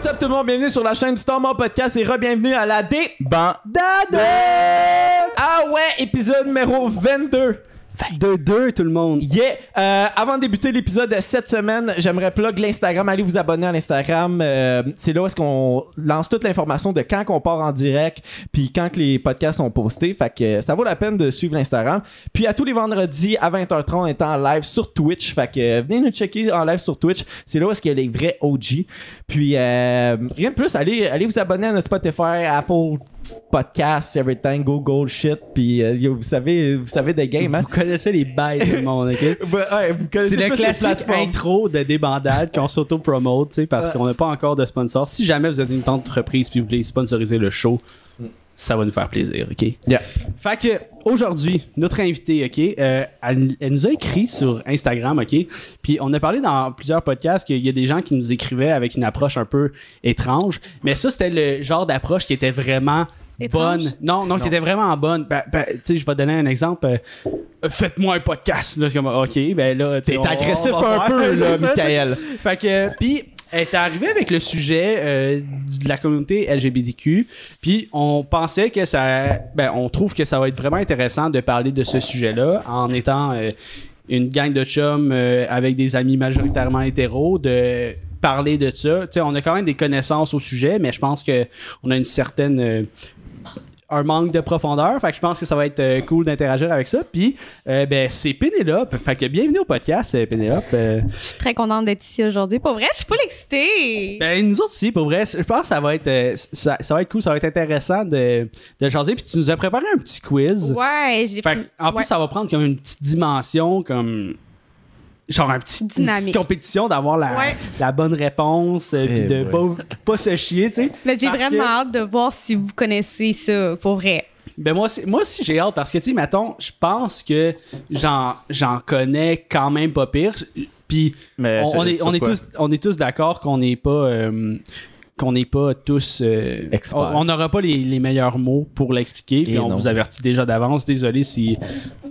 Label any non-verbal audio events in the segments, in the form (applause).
What's up tout le monde, bienvenue sur la chaîne du Podcast et re-bienvenue à la D Bandade! Ah ouais, épisode numéro 22. De deux, tout le monde. Yeah! Euh, avant de débuter l'épisode de cette semaine, j'aimerais plug l'Instagram. Allez vous abonner à l'Instagram. Euh, c'est là où est-ce qu'on lance toute l'information de quand qu'on part en direct, puis quand que les podcasts sont postés. Fait que euh, ça vaut la peine de suivre l'Instagram. Puis à tous les vendredis à 20h30, on est en live sur Twitch. Fait que euh, venez nous checker en live sur Twitch. C'est là où est-ce qu'il y a les vrais OG. Puis euh, rien de plus, allez, allez vous abonner à notre Spotify, Apple Podcasts, everything, Google shit. Puis euh, vous savez, vous savez des games, hein? Vous connaissez les bails du monde, ok? (laughs) Ouais, C'est le classique intro de débandade qu'on s'auto-promote, tu sais, parce Ouais. qu'on n'a pas encore de sponsor. Si jamais vous êtes une entreprise puis vous voulez sponsoriser le show, ça va nous faire plaisir, ok? Yeah. Fait que aujourd'hui, notre invitée, ok, euh, elle, elle nous a écrit sur Instagram, ok, puis on a parlé dans plusieurs podcasts qu'il y a des gens qui nous écrivaient avec une approche un peu étrange, mais ça c'était le genre d'approche qui était vraiment Étrange? bonne. Non, non, qui était vraiment bonne. Ben, ben, tu sais, je vais donner un exemple. euh, Faites-moi un podcast. Là, comme, ok, ben là, tu sais, T'es agressif un peu, (laughs) là, Michael. fait que, puis, elle est arrivée avec le sujet euh, de la communauté LGBTQ. Puis, on pensait que ça. Ben, on trouve que ça va être vraiment intéressant de parler de ce sujet-là en étant euh, une gang de chums euh, avec des amis majoritairement hétéros, de parler de ça. Tu sais, on a quand même des connaissances au sujet, mais je pense que on a une certaine. Un manque de profondeur. Fait que je pense que ça va être euh, cool d'interagir avec ça. Puis, euh, ben, c'est Pénélope. Fait que bienvenue au podcast, euh, Pénélope. Je suis très contente d'être ici aujourd'hui. Pour vrai, je suis full excitée. Ben, nous autres aussi, pour vrai, je pense que ça va être, ça, ça va être cool, ça va être intéressant de, de jaser. Puis tu nous as préparé un petit quiz. ouais, j'ai en plus, ça va prendre comme une petite dimension, comme. Genre un petit, une petite Dynamique. compétition d'avoir la, Ouais. la bonne réponse, euh, puis Eh de boy. pas, pas se chier, tu sais. Mais j'ai vraiment que- hâte de voir si vous connaissez ça, pour vrai. Ben moi aussi, moi aussi j'ai hâte parce que tu sais mettons, je pense que j'en j'en connais quand même pas pire. Puis on, est on est tous on est tous d'accord qu'on n'est pas euh, qu'on n'est pas tous euh, on n'aura pas les, les meilleurs mots pour l'expliquer puis on non. vous avertit déjà d'avance désolé si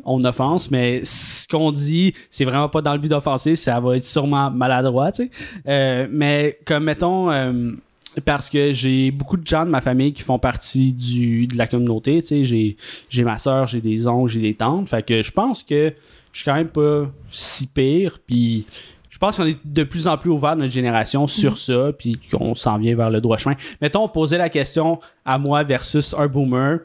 on offense mais ce qu'on dit c'est vraiment pas dans le but d'offenser ça va être sûrement maladroit tu sais Euh, mais comme mettons euh, parce que j'ai beaucoup de gens de ma famille qui font partie du, de la communauté. Tu sais, j'ai, j'ai ma soeur, j'ai des oncles, j'ai des tantes. Fait que je pense que je suis quand même pas si pire. Puis pense qu'on est de plus en plus ouvert notre génération sur ça. Puis qu'on s'en vient vers le droit chemin. Mettons, poser la question à moi versus un boomer.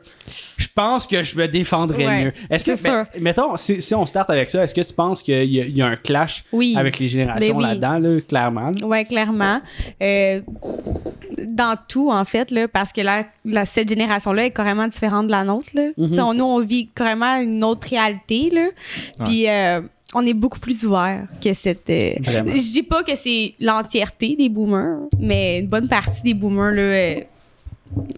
Je pense que je me défendrais Ouais, mieux. Est-ce que, ben, mettons, si, si on start avec ça, est-ce que tu penses qu'il y, a- il y a un clash Oui. avec les générations Ben oui. là-dedans, là, clairement? Ouais, clairement. Euh, dans tout, en fait, là, parce que la, la- cette génération-là est carrément différente de la nôtre. Là. Mhm. On- Nous, on vit carrément une autre réalité. Là. Puis, euh, on est beaucoup plus ouvert que cette. euh. Je dis pas que c'est l'entièreté des boomers, mais une bonne partie des boomers, là, euh,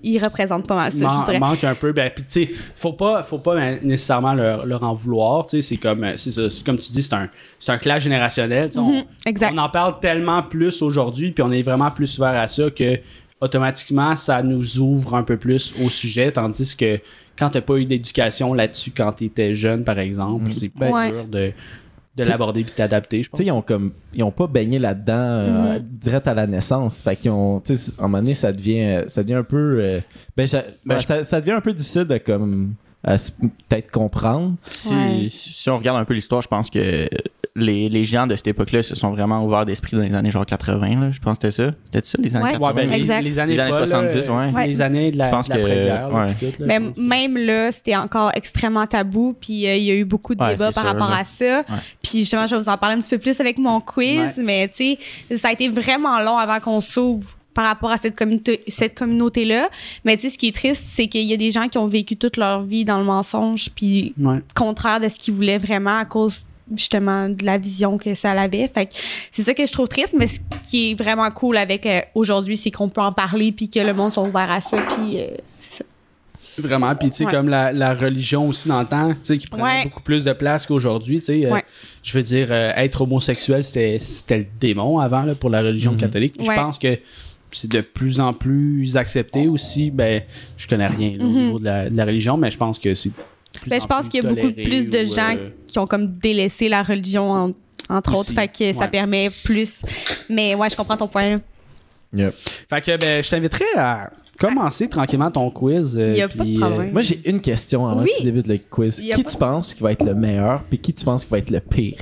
ils représentent pas mal ça, Man- je dirais. manque un peu ben puis tu sais faut pas faut pas ben, nécessairement leur, leur en vouloir tu sais c'est comme euh, c'est comme tu dis c'est un c'est un clash générationnel on- Mhm, exact. on, en parle tellement plus aujourd'hui puis on est vraiment plus ouvert à ça que automatiquement ça nous ouvre un peu plus au sujet tandis que quand t'as pas eu d'éducation là-dessus quand t'étais jeune par exemple c'est pas Ouais. dur de de l'aborder puis t'adapter je Tu pense sais, ils ont comme ils ont pas baigné là-dedans euh, direct à la naissance. Fait qu'ils ont tu sais à un moment donné ça devient ça devient un peu euh, ben, Ben, ouais, je- ça, ça devient un peu difficile de comme à peut-être comprendre. Si, Ouais. si on regarde un peu l'histoire, je pense que les, les gens de cette époque-là se sont vraiment ouverts d'esprit dans les années genre 80. Là. Je pense que c'était ça. C'était ça, les années Ouais. 80? Ouais, ben, les- Exact. les, années Les années folles, là, 70, ouais. Ouais. les années de la, Je pense de ouais. tout, là, Mais je même là, c'était encore extrêmement tabou, puis euh, il y a eu beaucoup de Ouais, débats par sûr, rapport là. à ça. Puis justement, je vais vous en parler un petit peu plus avec mon quiz, Ouais. mais tu sais, ça a été vraiment long avant qu'on s'ouvre par rapport à cette communauté cette communauté là mais tu sais ce qui est triste c'est qu'il y a des gens qui ont vécu toute leur vie dans le mensonge puis Ouais. contraire de ce qu'ils voulaient vraiment à cause justement de la vision que ça avait fait que c'est ça que je trouve triste mais ce qui est vraiment cool avec euh, aujourd'hui c'est qu'on peut en parler puis que le monde soit ouvert à ça puis euh, c'est ça Vraiment, puis tu sais, Ouais. comme la, la religion aussi dans le temps, tu sais, qui prenait Ouais. beaucoup plus de place qu'aujourd'hui, tu sais. euh, Ouais. Je veux dire, euh, être homosexuel, c'était le démon avant, là, pour la religion Mhm. catholique. Je pense que c'est de plus en plus accepté aussi. Ben, je connais rien là, au Mhm. niveau de la, de la religion, mais je pense que c'est. Ben, en je pense qu'il y a beaucoup plus de ou, gens euh, qui ont comme délaissé la religion en- entre Aussi, autres fait que ça permet plus mais ouais je comprends ton point là. Yep. Fait que ben, je t'inviterais à commencer tranquillement ton quiz. euh, Y a pas de puis, problème. Moi, j'ai une question avant Oui. que tu débutes le quiz. Qui pas tu penses qui va être le meilleur, puis qui tu penses qui va être le pire?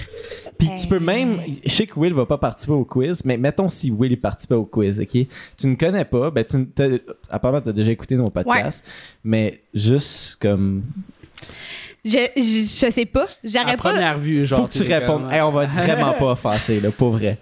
Puis tu peux Euh. même... Je sais que Will va pas participer au quiz, mais mettons si Will est participé au quiz, OK? Tu ne connais pas, ben tu... Apparemment, tu as déjà écouté nos podcasts, mais juste comme... Je, je, je sais pas. J'aurais pas. première vue, genre. Faut que tu répondes. comme- Hey, on va être vraiment (laughs) pas offensé, là, pour vrai.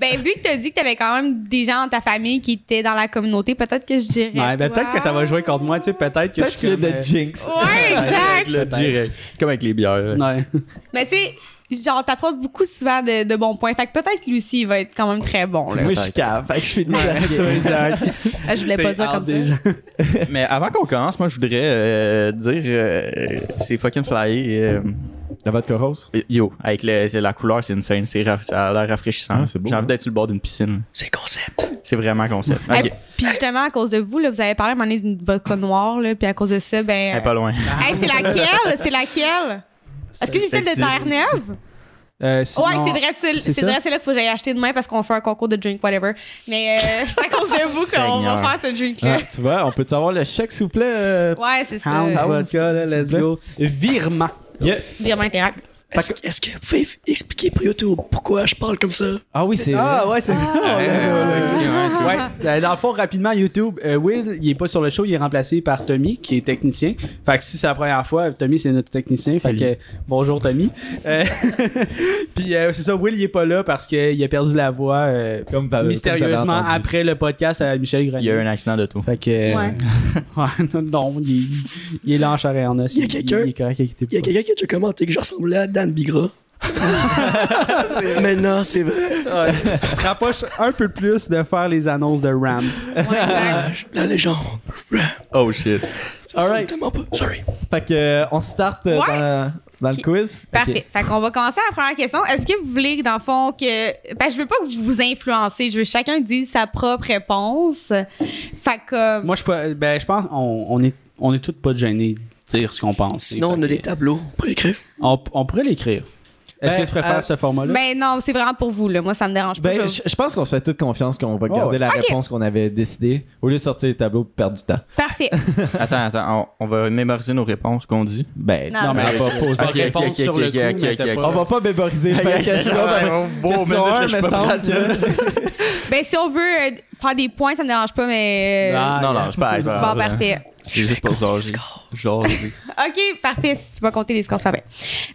Ben, vu que tu as dit que tu avais quand même des gens dans ta famille qui étaient dans la communauté, peut-être que je dirais. Ouais, ben, peut-être toi. que ça va jouer contre moi, tu sais, peut-être que Peut-être je suis comme, de euh, jinx. Ouais, (laughs) exact. Le direct. Comme avec les bières. Ouais. Mais tu sais, genre, t'apportes beaucoup souvent de, de bons points. Fait que peut-être que lui aussi, il va être quand même très bon, là. Moi, je suis cave. Fait que je fais des (laughs) Ah, je voulais pas dire comme ça. (laughs) Mais avant qu'on commence, moi, je voudrais euh, dire euh, c'est fucking flyé. euh, La vodka rose? yo, avec le, la couleur, c'est insane. C'est raf- ça a l'air rafraîchissant. Ah, c'est beau, J'ai hein. envie d'être sur le bord d'une piscine. C'est concept. C'est vraiment concept. Ok. Hey, Puis justement, à cause de vous, là, vous avez parlé à un moment donné d'une vodka noire, là, puis à cause de ça, ben. Elle est pas loin. Hey, c'est laquelle? C'est laquelle? Est-ce que c'est celle de Terre-Neuve? Euh, Ouais, sinon- c'est vrai, c'est c'est c'est ça? vrai, c'est là qu'il faut que j'aille acheter demain parce qu'on fait un concours de drink, whatever. Mais euh, (laughs) c'est à cause de vous qu'on va faire ce drink-là. Ah, tu vois, on peut savoir le chèque, s'il vous plaît? euh? Ouais, c'est ça. Hound Ah, vodka, là, let's go. Virement. Yeah. Virement interact. Est-ce est-ce que vous pouvez expliquer pour YouTube pourquoi je parle comme ça? Ah oui, c'est Ah ouais, c'est Ah. Ouais, euh, dans le fond, rapidement, YouTube, euh, Will, il est pas sur le show, il est remplacé par Tommy, qui est technicien. Fait que si c'est la première fois, Tommy, c'est notre technicien. Fait Salut. que, bonjour Tommy. Euh, (laughs) Puis euh, c'est ça, Will, il est pas là parce qu'il a perdu la voix euh, Comme, mystérieusement après le podcast à Michel Grenier. Il y a eu un accident de tout. Fait que. euh, Ouais. (laughs) ouais, non, il, est- il est là en chair et en os. Il y a quelqu'un- Il, est y a quelqu'un qui a commenté que je ressemblais à Dan Bigra. (laughs) Maintenant, c'est vrai. Ouais. tu te rapproches un peu plus de faire les annonces de Ram. Je- la légende. Oh shit. Ça tellement pas. Sorry. Fait que, euh, on start euh, Ouais. dans, dans le quiz. Parfait. Fait qu'on va commencer à la première question. Est-ce que vous voulez, dans le fond, que. Ben, je veux pas que vous vous influencez. Je veux que chacun dise sa propre réponse. Fait que. euh, Moi, je, peux- ben, je pense on, on est, on est tous pas gênés dire ce qu'on pense. Sinon, on a des que- tableaux pour écrire. on, on pourrait l'écrire. Est-ce Ben, que tu préfères euh, ce format-là? Ben non, c'est vraiment pour vous, là. Moi, ça me dérange pas. Ben, Je- je, je pense qu'on se fait toute confiance qu'on va garder ouais. la réponse qu'on avait décidé au lieu de sortir les tableaux et perdre du temps. Parfait. (laughs) Attends, attends. On, on va mémoriser nos réponses qu'on dit? Ben, Non, on mais- va poser. Pas Ok, répondre ok, sur le coup, mais pas- On va pas mémoriser (laughs) la question. un, me semble. ben, si on veut euh, faire des points, ça me dérange pas, mais. euh, Ah, Non, non, je pas. bon, parfait. C'est juste pour jaser. Jaser. (laughs) OK, parfait. Si tu vas compter les scores, c'est parfait.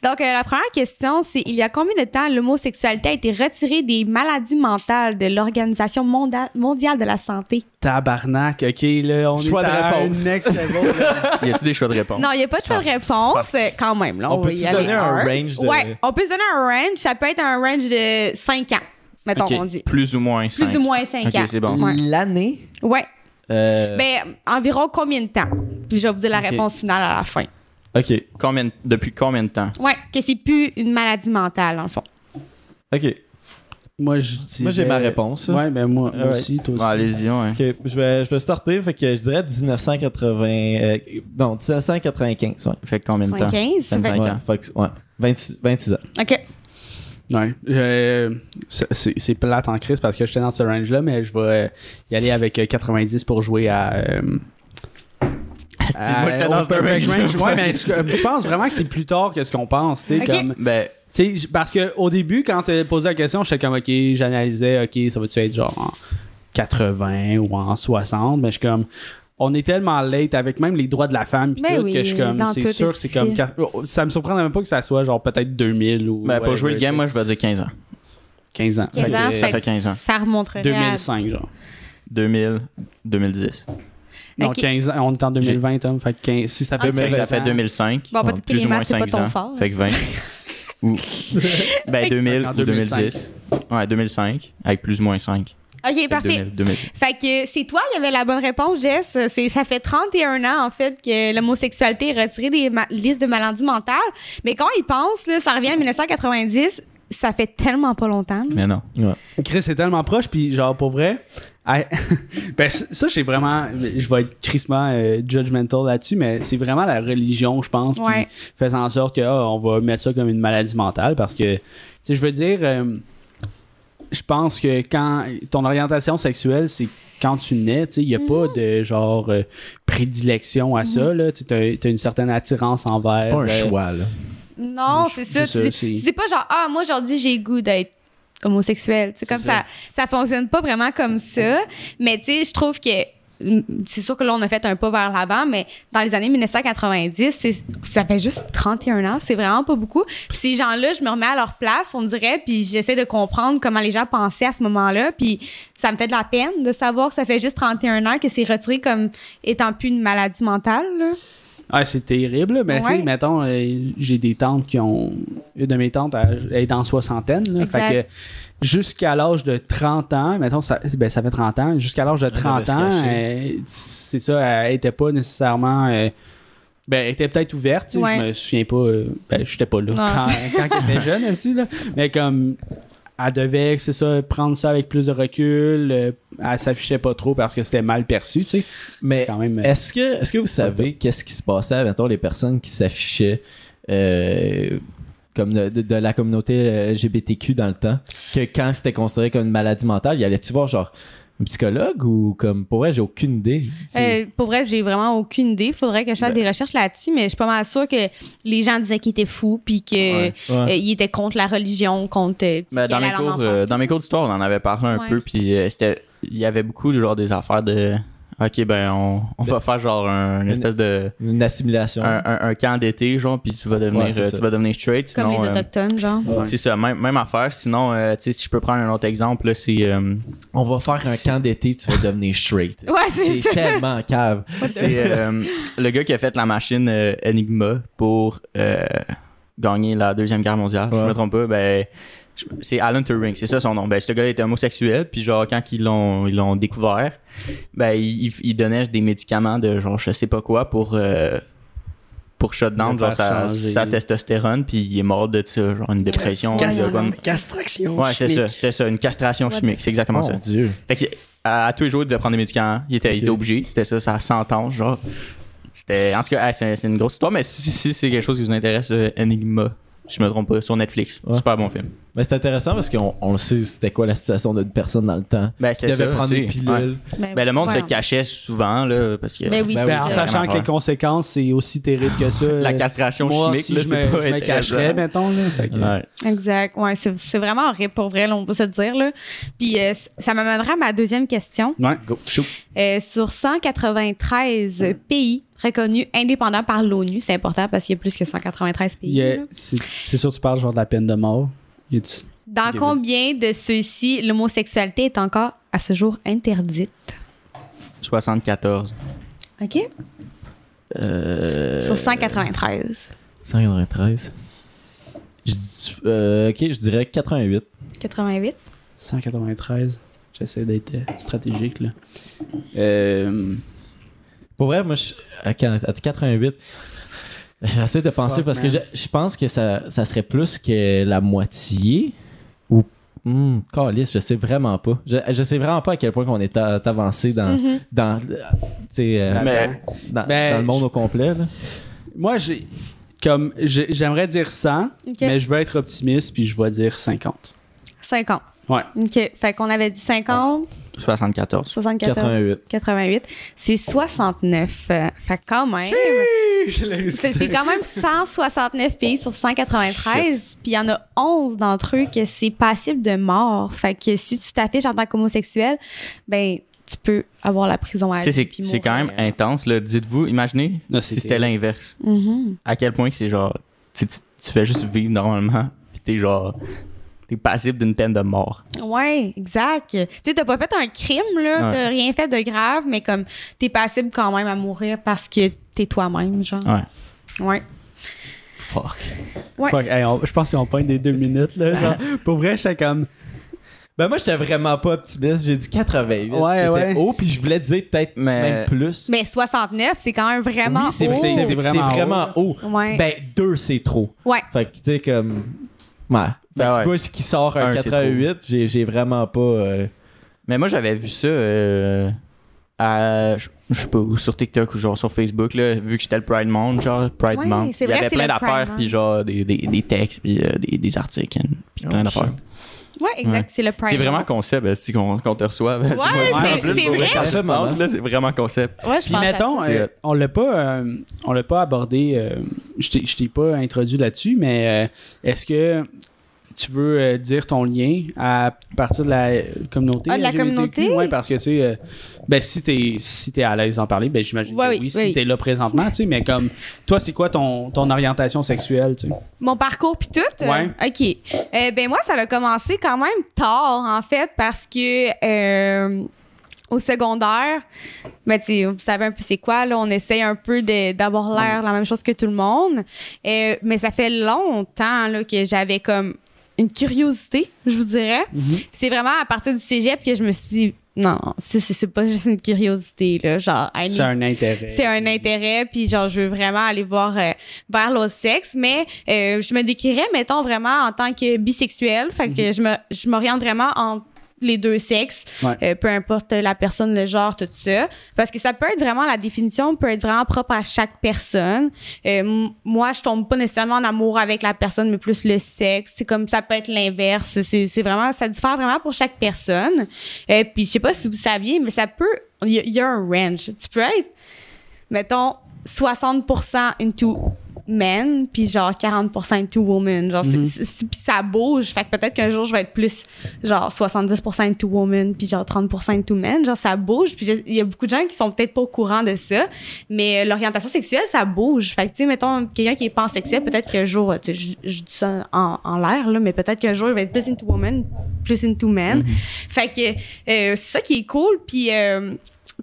Donc, euh, la première question, c'est il y a combien de temps l'homosexualité a été retirée des maladies mentales de l'Organisation monda- mondiale de la santé? Tabarnak, ok, là, on Choix est de à réponse. un next level. là. (laughs) Y a-tu des choix de réponse? Non, il n'y a pas de choix de réponse, euh, quand même. Là, On y aller donner un range de- Ouais, on peut se donner un range. Ça peut être un range de 5 ans, mettons, Ok, on dit. Plus ou moins 5. Plus ou moins 5 Ok, ans. c'est bon. Ouais. L'année? Ouais. euh, Ben, environ combien de temps? Puis je vais vous dire la Ok. réponse finale à la fin. Ok, Combien, de- depuis combien de temps? Ouais, que c'est plus une maladie mentale, en fond. ok. Moi, je dis. Moi, j'ai ma réponse. Ouais, ben moi, moi Alright. aussi, toi aussi. Bon, Allez-y, ouais. Ok, je vais, je vais starter. Fait que je dirais 1980. euh, non, 1995. Ouais. Fait que combien de temps? 15? 25 Ouais, ans. fait que- ouais. 26, 26 ans. OK. Ouais. Euh, c'est- plate en crise parce que j'étais dans ce range-là, mais je vais euh, y aller avec euh, 90 pour jouer à. euh, à- moi, dans perfect range. Ouais, mais je, je pense vraiment que c'est plus tard que ce qu'on pense, tu sais, comme. Ben, parce que au début, quand tu posé la question, j'étais comme, OK, j'analysais, OK, ça va-tu être genre en 80 ou en 60, mais je suis comme, on est tellement late avec même les droits de la femme pis Ben tout oui, que je suis comme, c'est sûr que c'est comme, quat- ça me surprendrait même pas que ça soit genre peut-être 2000 ou. ben pour jouer le game, moi, je vais dire 15 ans. sais. 15 ans. 15 Fait ans, fait fait que 15 ans. ça remonterait à... 2005, genre. 2000, 2010. Non, Ok. 15 ans, on est en 2020, Tom. Fait que 15 si ça fait Ok. Fait que 20 ça fait ans, 2005. Bon, peut-être que plus les ou moins maths, c'est pas 5 ton ans. fort. Fait que 20. (laughs) ou, ben 2000 En ou 2005. 2010. Ouais, 2005. Avec plus ou moins 5. OK, Fait que parfait. 2000, 2000. Fait que c'est toi qui avais la bonne réponse, Jess. C'est, ça fait 31 ans, en fait, que l'homosexualité est retirée des ma- listes de maladies mentales. Mais quand ils pensent, là, ça revient en 1990. Ça fait tellement pas longtemps. là. Mais non. Chris est tellement proche, puis genre pour vrai. (laughs) I- ben ça, ça, j'ai vraiment. Je vais être crissement euh, judgmental là-dessus, mais c'est vraiment la religion, je pense, Ouais. qui fait en sorte que ah, on va mettre ça comme une maladie mentale parce que, tu sais, je veux dire. euh, je pense que quand ton orientation sexuelle, c'est quand tu nais, tu sais, il n'y a pas de genre euh, prédilection à ça, là. Tu as, une certaine attirance envers. C'est pas un euh, choix, là. Non, Je- c'est ça. ça, tu dis pas genre, ah, moi aujourd'hui j'ai le goût d'être homosexuel. C'est comme ça. ça. fonctionne pas vraiment comme ça. Mais tu sais, je trouve que c'est sûr que là, on a fait un pas vers l'avant, mais dans les années 1990, c'est- ça fait juste 31 ans. C'est vraiment pas beaucoup. Puis ces gens-là, je me remets à leur place, on dirait, puis j'essaie de comprendre comment les gens pensaient à ce moment-là. Puis ça me fait de la peine de savoir que ça fait juste 31 ans que c'est retiré comme étant plus une maladie mentale. là. Ah, c'est terrible, mais tu sais, mettons, euh, j'ai des tantes qui ont. Une de mes tantes, elle, elle est dans soixantaine. Là, Exact. fait que jusqu'à l'âge de 30 ans, mettons, ça, ben, ça fait 30 ans, jusqu'à l'âge de 30 devait se ans, euh, c'est ça, elle était pas nécessairement. euh, ben, elle était peut-être ouverte, Ouais. je me souviens pas. euh, ben, j'étais pas là Non. quand, (laughs) quand elle était jeune aussi, là. Mais comme. Elle devait, c'est ça, prendre ça avec plus de recul. euh, elle s'affichait pas trop parce que c'était mal perçu, tu sais. Mais C'est quand même. euh, est-ce que, est-ce que vous savez qu'est-ce qui se passait, mettons, les personnes qui s'affichaient euh, comme de, de- de la communauté euh, LGBTQ dans le temps, que quand c'était considéré comme une maladie mentale, y allait-tu voir genre un psychologue ou comme pour vrai, j'ai aucune idée. Euh, pour vrai, j'ai vraiment aucune idée. Faudrait que je fasse Ben- des recherches là-dessus, mais je suis pas mal sûre que les gens disaient qu'il était fou, puis que Ouais. euh, Ouais. il était contre la religion, contre. Ben, dans, mes cours, euh, dans mes cours d'histoire, on en avait parlé un Ouais. peu, puis euh, c'était, il y avait beaucoup genre des affaires de, ok ben on, on va faire genre un, une espèce de Une assimilation. un, un- un camp d'été genre, puis tu vas devenir, Ouais, c'est euh, tu vas devenir straight, Comme sinon. les euh, Autochtones, genre. c'est ça, même, même affaire. Sinon, euh, tu sais, si je peux prendre un autre exemple, là, c'est. euh, On va faire un camp d'été, tu vas devenir straight. (laughs) Ouais, c'est ça. tellement cave. C'est euh, le gars qui a fait la machine euh, Enigma pour euh, gagner la Deuxième Guerre mondiale. Je me trompe pas. Ben, c'est Alan Turing, c'est ça son nom. Ben, ce gars était homosexuel, puis genre, quand ils l'ont, ils l'ont découvert, ben, il, donnait des médicaments de genre, je sais pas quoi pour. euh, pour shut down Le genre, sa, sa testostérone, puis il est mort de ça, genre une dépression. Ouais, il a ouais. c'est ça, c'était ça, une castration What chimique, c'est exactement Mon ça. Dieu. Fait que, à, à tous les jours, il devait prendre des médicaments. Il était, il était obligé. C'était ça, sa sentence, genre. C'était, en tout cas, hey, c'est, c'est une grosse histoire, mais si, si c'est quelque chose qui vous intéresse, euh, Enigma, je me trompe pas, sur Netflix. Ouais. Super bon film. Mais c'est intéressant parce qu'on on le sait c'était quoi la situation d'une personne dans le temps. Ben, Qui devait ça, prendre tu sais. des pilules. Ouais. Ben, le monde se cachait souvent, là, parce que. Ben oui, Ben Ben, en sachant que les conséquences, c'est aussi terrible que ça. La castration Moi chimique, aussi, là, je c'est me, pas je me cacherais, intéressant. mettons. Là, Fait que- Ouais. Exact. Ouais, c'est c'est vraiment horrible pour vrai, là, on peut se le dire. Là. Puis euh, ça m'amènera à ma deuxième question. Ouais, go. Euh, sur 193 pays reconnus indépendants par l'ONU, c'est important parce qu'il y a plus que 193 pays. Il y a- là. C'est c'est sûr que tu parles genre de la peine de mort. Y a-tu- Dans combien de ceux-ci l'homosexualité est encore à ce jour interdite? 74. OK? Euh, Sur 193. 193. Je euh, ok, je dirais 88. 88. 193. J'essaie d'être euh, stratégique, là. Euh, Pour vrai, moi, je, à 88, (laughs) j'essaie de penser Fuck, parce que je, je pense que ça, ça serait plus que la moitié. Ou. Hum, câlisse, je sais vraiment pas. Je, je sais vraiment pas à quel point on est a- avancé dans, Mhm. dans, euh, tu sais, euh, Mais- dans, Ben, dans le monde je- au complet. là. moi, j'ai. Comme, j'ai- j'aimerais dire 100, OK. mais je veux être optimiste, puis je vais dire 50. 50. Ouais. OK. Fait qu'on avait dit 50, 74. 74, 88. 88. C'est 69. Euh, Fait que quand même. C'est c'est quand même 169 pays sur 193, puis il y en a 11 d'entre eux que c'est passible de mort. Fait que si tu t'affiches en tant qu'homosexuel, ben tu peux avoir la prison à vie puis c'est quand même intense. Dites-vous, imaginez Non, si c'était l'inverse. Mhm. À quel point que c'est genre. Tu, tu, fais juste vivre normalement, pis t'es genre. T'es passible d'une peine de mort. Ouais, exact. Tu sais, t'as pas fait un crime, là, Ouais. t'as rien fait de grave, mais comme t'es passible quand même à mourir parce que t'es toi-même, genre. Ouais. Ouais. Fuck. Ouais. Fuck, hey, on- je pense qu'on pointe des deux minutes, là. genre. (laughs) pour vrai, j'étais comme. Ben moi, j'étais vraiment pas optimiste. J'ai dit 88. Ouais, C'était ouais. haut, puis je voulais dire peut-être Mais- même plus. Mais 69, c'est quand même vraiment oui, c'est, haut. c'est- c'est C'est vraiment, vraiment haut. Ouais. Ben, deux, c'est trop. Ouais. Fait que, tu sais, comme. Ouais. Fait Ben que ouais. tu vois, qui sort un Un, c'est 88, j'ai, j'ai vraiment pas. euh, Mais moi, j'avais vu ça euh, à, je je sais pas, ou sur TikTok ou genre sur Facebook, là, vu que j'étais le Pride Month, genre Pride Ouais, Month. c'est Il y vrai, avait c'est plein le d'affaires, puis genre des, des, des textes, puis euh, des, des articles, puis plein Oh, d'affaires. Ouais, exact. Ouais. C'est le prime. C'est vraiment concept, euh, si qu'on qu'on te reçoit. ben, Ouais, c'est- ça. En plus, c'est pour vrai. Quand je Vraiment. pense, là, c'est vraiment concept. Ouais, je Puis mettons, euh, on l'a pas, euh, on l'a pas abordé. euh, je t'ai- je t'ai pas introduit là-dessus, mais euh, est-ce que tu veux euh, dire ton lien à partir de la communauté Ah, de la LGBTQ? communauté? Ouais, parce que tu sais, euh, ben si t'es si t'es à l'aise d'en parler, ben j'imagine Ouais, que oui, oui. Si oui. t'es là présentement, tu sais, mais comme toi, c'est quoi ton ton orientation sexuelle, tu sais? Mon parcours puis tout? euh, Ouais. OK. Euh, ben moi, ça a commencé quand même tard, en fait, parce que au secondaire, ben, tu sais, vous savez un peu c'est quoi, là, on essaye un peu d'avoir l'air la même chose que tout le monde. Euh, mais ça fait longtemps là, que j'avais comme une curiosité, je vous dirais. C'est vraiment à partir du cégep que je me suis dit, non, c'est- pas juste une curiosité, là, genre, C'est un intérêt. c'est un intérêt puis genre je veux vraiment aller voir euh, vers l'autre sexe mais euh, je me décrirais mettons vraiment en tant que bisexuelle fait que je me je m'oriente vraiment en les deux sexes, Ouais. euh, peu importe la personne, le genre, tout ça. Parce que ça peut être vraiment, la définition peut être vraiment propre à chaque personne. Euh, moi, je tombe pas nécessairement en amour avec la personne, mais plus le sexe. C'est comme, ça peut être l'inverse. C'est, vraiment, ça diffère vraiment pour chaque personne. Euh, puis je sais pas si vous saviez, mais ça peut, il y, y a un range. Tu peux être, mettons, 60% into men, puis genre 40% into women. Genre, c'est- Mhm. c'est- c'est- puis ça bouge. Fait que peut-être qu'un jour, je vais être plus genre 70% into women, puis genre 30% into men. Genre, ça bouge. Puis il y a beaucoup de gens qui sont peut-être pas au courant de ça, mais euh, l'orientation sexuelle, ça bouge. Fait que, tu sais, mettons, quelqu'un qui est pansexuel, peut-être qu'un jour, tu sais, je, je dis ça en, en l'air, là, mais peut-être qu'un jour, il va être plus into women, plus into men. Fait que euh, c'est ça qui est cool. Puis euh,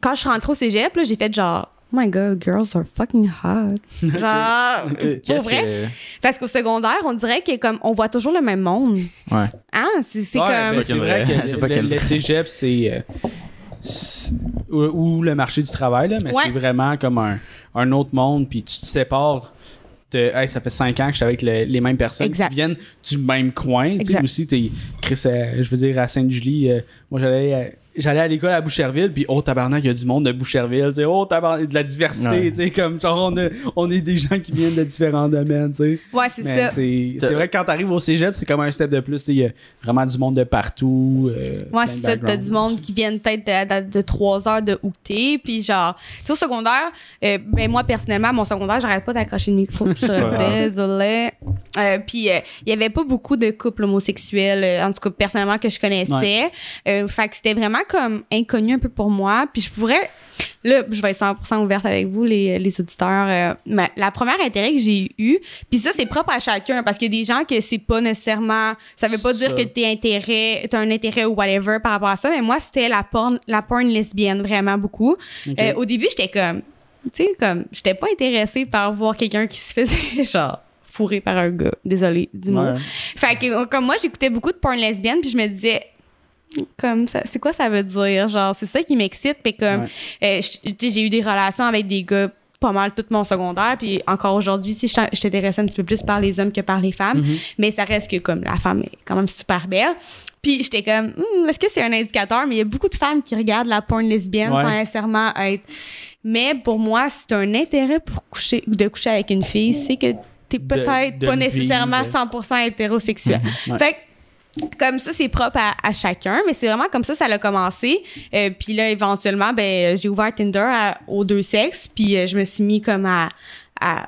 quand je suis rentrée au cégep, là, j'ai fait genre, my god, girls are fucking hot. (laughs) Genre, Ok. pour vrai? que. Parce qu'au secondaire, on dirait que comme on voit toujours le même monde. Ouais. Hein? C'est Ouais, comme. c'est vrai que C'est le, le- cégep, c'est. euh, ou, ou le marché du travail, là, mais Ouais. c'est vraiment comme un, un autre monde, puis tu te sépares de. Hey, ça fait cinq ans que je suis avec le- les mêmes personnes Exact. qui viennent du même coin. Tu sais, aussi. Chris, euh, je veux dire, à Sainte-Julie, euh, moi, j'allais. euh, J'allais à l'école à Boucherville, puis oh tabarnak, il y a du monde de Boucherville, tu sais, oh tabarnak, de la diversité, Ouais. tu sais, comme genre on, a- on est des gens qui viennent de différents domaines, tu sais. Ouais, c'est Mais ça. c'est c'est vrai que quand t'arrives au cégep, c'est comme un step de plus. tu sais, Il y a vraiment du monde de partout. euh, Ouais, c'est ça. T'as du monde qui viennent peut-être de, de, de 3 heures de t'es. Puis genre, tu sais, au secondaire, euh, ben moi, personnellement, mon secondaire, j'arrête pas d'accrocher le micro. Je suis (laughs) désolée. Euh, puis euh, il y avait pas beaucoup de couples homosexuels, euh, en tout cas, personnellement, que je connaissais. Euh, fait que c'était vraiment comme inconnu un peu pour moi. Puis je pourrais... Là, je vais être 100% ouverte avec vous, les, les auditeurs. Euh, mais la première intérêt que j'ai eu, puis ça, c'est propre à chacun, parce qu'il y a des gens que c'est pas nécessairement... Ça veut pas dire que t'es intérêt, t'as un intérêt ou whatever par rapport à ça, mais moi, c'était la porn, la porn lesbienne, vraiment beaucoup. Euh, au début, j'étais comme... Tu sais, comme... J'étais pas intéressée par voir quelqu'un qui se faisait, (laughs) genre fourré par un gars. Désolée du mot. Ouais. Fait que, euh, comme moi, j'écoutais beaucoup de porn lesbienne, puis je me disais, comme, ça, c'est quoi ça veut dire? Genre, c'est ça qui m'excite. Puis comme, Ouais. euh, je- tu sais, j'ai eu des relations avec des gars pas mal tout mon secondaire, puis encore aujourd'hui, sais, je je t'intéresse un petit peu plus par les hommes que par les femmes, Mhm. mais ça reste que comme la femme est quand même super belle. Puis j'étais comme, Hmm, est-ce que c'est un indicateur? Mais il y a beaucoup de femmes qui regardent la porn lesbienne Ouais. sans nécessairement être. Mais pour moi, c'est un intérêt pour coucher de coucher avec une fille, c'est que t'es peut-être pas nécessairement vivre. 100% hétérosexuel. Ouais. Fait que comme ça, c'est propre à, à chacun, mais c'est vraiment comme ça ça a commencé. Euh, puis là, éventuellement, ben, j'ai ouvert Tinder à- aux deux sexes, puis euh, je me suis mis comme à, à-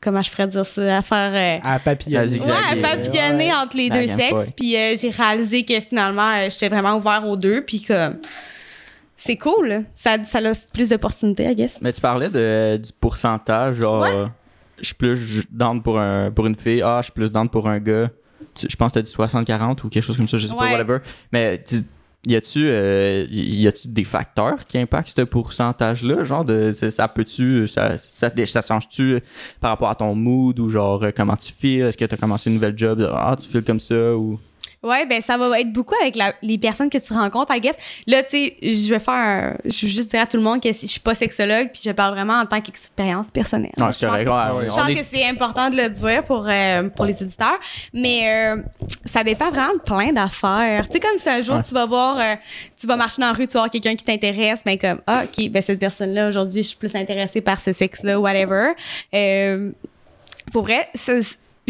comment je pourrais dire ça, à faire euh, À papillonner. À zigzaguer. ouais, à papillonner Ouais. entre les La deux sexes, puis euh, j'ai réalisé que finalement, euh, j'étais vraiment ouvert aux deux, puis que c'est cool, ça, ça a plus d'opportunités, I guess. Mais tu parlais de, du pourcentage, genre, Ouais. Je suis plus down pour, un, pour une fille, ah, je suis plus down pour un gars. Je pense que tu as dit 60-40 ou quelque chose comme ça, je sais Ouais. pas, whatever. Mais tu- y a-tu euh, y a-tu des facteurs qui impactent ce pourcentage-là? Genre, de, ça, peut-tu, ça, ça, ça change-tu par rapport à ton mood ou genre euh, comment tu files? Est-ce que tu as commencé une nouvelle job? Ah, tu files comme ça ou. Ouais, ben ça va être beaucoup avec la- les personnes que tu rencontres, I guess. Là, tu sais, je vais faire, je veux juste dire à tout le monde que si- je suis pas sexologue, puis je parle vraiment en tant qu'expérience personnelle. Non, Je c'est correct. pense- ouais, Je on pense est- que c'est important de le dire pour, euh, pour les auditeurs, mais euh, ça dépend vraiment de plein d'affaires. Tu sais, comme si un jour Ouais. tu vas voir, euh, tu vas marcher dans la rue, tu vas voir quelqu'un qui t'intéresse, mais comme, ah, ok, ben cette personne-là, aujourd'hui, je suis plus intéressée par ce sexe-là, whatever. Pour vrai, ça-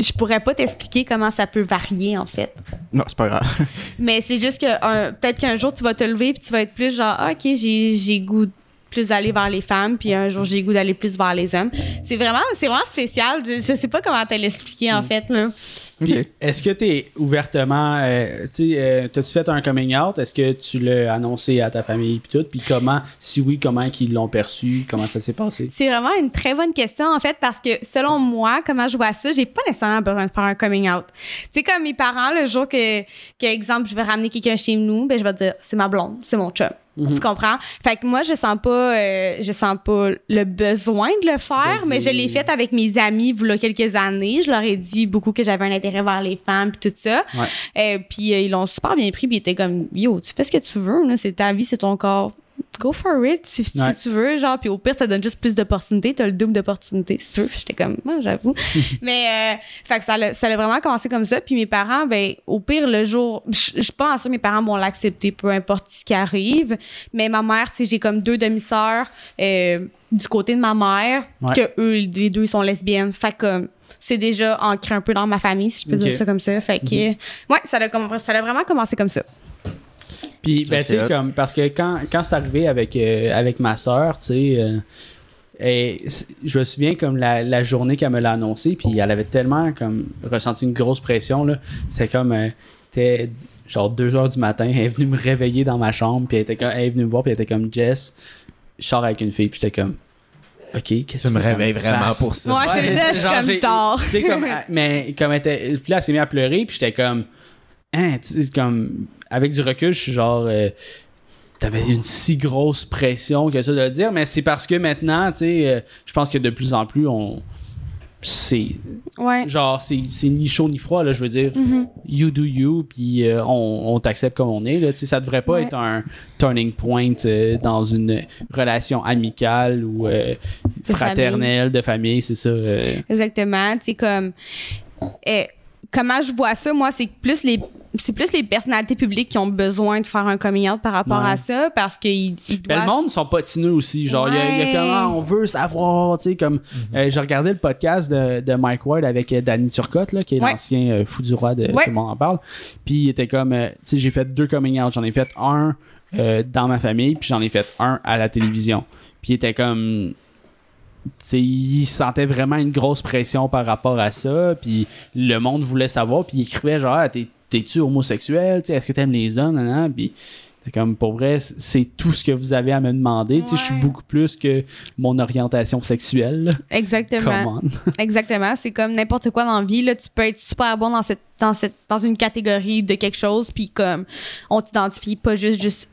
je pourrais pas t'expliquer comment ça peut varier, en fait. Non, c'est pas grave. (laughs) Mais c'est juste que peut-être qu'un jour, tu vas te lever puis tu vas être plus genre, Ah, OK, j'ai j'ai goût plus d'aller vers les femmes, puis un jour, j'ai goût d'aller plus vers les hommes. C'est vraiment, c'est vraiment spécial. Je, je sais pas comment te l'expliquer, en fait, là. Est-ce que tu es ouvertement. euh, tu sais, euh, t'as-tu fait un coming out? Est-ce que tu l'as annoncé à ta famille? Puis tout? Puis comment, si oui, comment ils l'ont perçu? Comment ça s'est passé? C'est vraiment une très bonne question, en fait, parce que selon moi, comment je vois ça, j'ai pas nécessairement besoin de faire un coming out. Tu sais, comme mes parents, le jour que, que exemple, je vais ramener quelqu'un chez nous, ben, je vais dire, c'est ma blonde, c'est mon chum. Tu comprends? Fait que moi, je sens pas, euh, je sens pas le besoin de le faire, De mais je l'ai fait avec mes amis, a quelques années. Je leur ai dit beaucoup que j'avais un intérêt vers les femmes puis tout ça. Ouais. Euh, puis euh, ils l'ont super bien pris, puis ils étaient comme, yo, tu fais ce que tu veux, là, c'est ta vie, c'est ton corps. Go for it, si, tu veux, genre, puis au pire, ça donne juste plus d'opportunités, t'as le double d'opportunités, si tu veux. J'étais comme, ah, j'avoue. (laughs) Mais, euh, fait que ça a, ça a vraiment commencé comme ça. Puis mes parents, ben, au pire, le jour, je je suis pas en sûr, mes parents vont l'accepter, peu importe ce qui arrive. Mais ma mère, tu sais, j'ai comme deux demi-sœurs euh, du côté de ma mère, Ouais. que eux, les deux, ils sont lesbiennes. Fait que, comme, c'est déjà ancré un peu dans ma famille, si je peux dire ça comme ça. Fait que, ouais, ça a, ça a vraiment commencé comme ça. Puis, ben, tu sais, comme, parce que quand, quand c'est arrivé avec, euh, avec ma soeur, tu sais, euh, et je me souviens comme la, la journée qu'elle me l'a annoncé, puis elle avait tellement comme ressenti une grosse pression, là. C'est comme, euh, c'était genre 2 heures du matin, elle est venue me réveiller dans ma chambre, puis elle, était comme, elle est venue me voir, puis elle était comme, Jess, je sors avec une fille, puis j'étais comme, OK, qu'est-ce Tu me que ça réveilles vraiment pour ça. Ouais, c'est ça, je suis comme, j'ai- je dors. Tu sais, comme, (laughs) mais comme elle était. Puis là, elle s'est mise à pleurer, puis j'étais comme. Hein, comme. Avec du recul, je suis genre. euh, T'avais une si grosse pression que ça de le dire, mais c'est parce que maintenant, tu sais, euh, je pense que de plus en plus, on. C'est. Ouais. Genre, c'est c'est ni chaud ni froid, là, je veux dire. Mhm. You do you, puis euh, on, on t'accepte comme on est, là. Tu sais, ça devrait pas Ouais. être un turning point euh, dans une relation amicale ou euh, fraternelle, de famille, c'est ça. Exactement. Sais, comme. Comment je vois ça, moi, c'est plus les. C'est plus les personnalités publiques qui ont besoin de faire un coming out par rapport Ouais. à ça parce qu'ils ils Ben, doivent. le monde sont patineux aussi. Genre, il y a- y, a comment on veut savoir, tu sais, comme. euh, J'ai regardé le podcast de, de Mike Ward avec euh, Danny Turcotte, là, qui est Ouais. l'ancien euh, fou du roi de Ouais. Tout le monde en parle. Puis il était comme, euh, tu sais, j'ai fait deux coming out. J'en ai fait un euh, dans ma famille, puis j'en ai fait un à la télévision. Puis il était comme. Il sentait vraiment une grosse pression par rapport à ça, puis le monde voulait savoir, puis il écrivait genre, Ah, t'es- t'es-tu homosexuel, est-ce que t'aimes les hommes, nan? puis c'est comme pour vrai, c'est tout ce que vous avez à me demander, Tu sais, je suis beaucoup plus que mon orientation sexuelle. Exactement. (laughs) Exactement. C'est comme n'importe quoi dans la vie. Là, tu peux être super bon dans cette, dans cette, dans une catégorie de quelque chose, puis comme on t'identifie pas juste, juste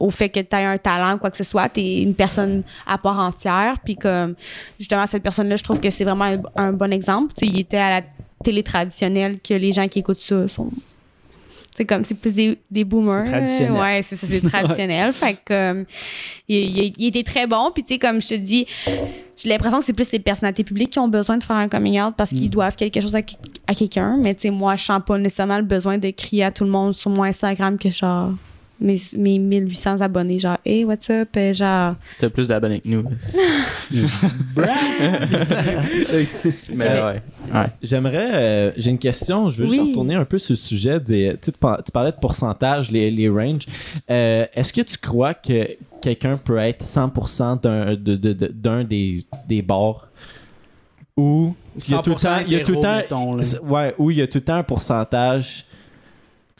au fait que tu as un talent ou quoi que ce soit, tu es une personne à part entière. Puis comme justement cette personne-là, je trouve que c'est vraiment un, un bon exemple. Tu sais, il était à la télé traditionnelle que les gens qui écoutent ça sont c'est comme c'est plus des, des boomers. Traditionnel. euh, Ouais, c'est ça, c'est (laughs) traditionnel. fait que comme il, il- il était très bon. Puis tu sais, comme je te dis, j'ai l'impression que c'est plus les personnalités publiques qui ont besoin de faire un coming out parce qu'ils Mm. doivent quelque chose à, à quelqu'un. Mais tu sais, moi, je sens pas nécessairement le besoin de crier à tout le monde sur mon Instagram que genre mes, mes 1800 abonnés, genre, hey, what's up? Et genre, T'as plus d'abonnés que nous. (laughs) Mais ouais. ouais. J'aimerais, euh, j'ai une question, je veux juste Oui. retourner un peu sur le sujet des, tu, sais, tu par- tu parlais de pourcentage, les, les ranges. Euh, Est-ce que tu crois que quelqu'un peut être 100% d'un de, de- de- d'un des, des bars ou il y a tout le temps, il y a tout le 100% temps, mettons, là. ouais, ou il y a tout le temps un pourcentage.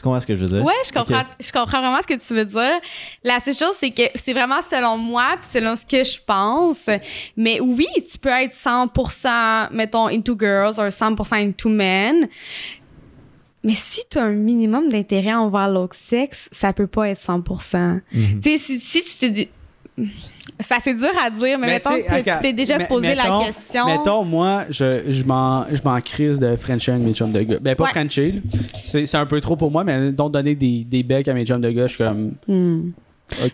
Tu comprends ce que je veux dire? Ouais, je comprends, je comprends vraiment ce que tu veux dire. La seule chose, c'est que c'est vraiment selon moi, puis selon ce que je pense. Mais oui, tu peux être 100%, mettons, into girls ou 100% into men. Mais si tu as un minimum d'intérêt envers l'autre sexe, ça peut pas être 100%. Mhm. Tu sais, si, si tu t'es dit. C'est assez dur à dire, mais, mettons tu sais, que tu t'es déjà mais- posé mettons- la question. Mettons, moi, je, je m'en je m'en crise de Frencher de mes chums de gars. Ben, pas Ouais. Frencher, c'est un peu trop pour moi, mais donc donner des, des becs à mes chums de gars, je suis comme. Hmm.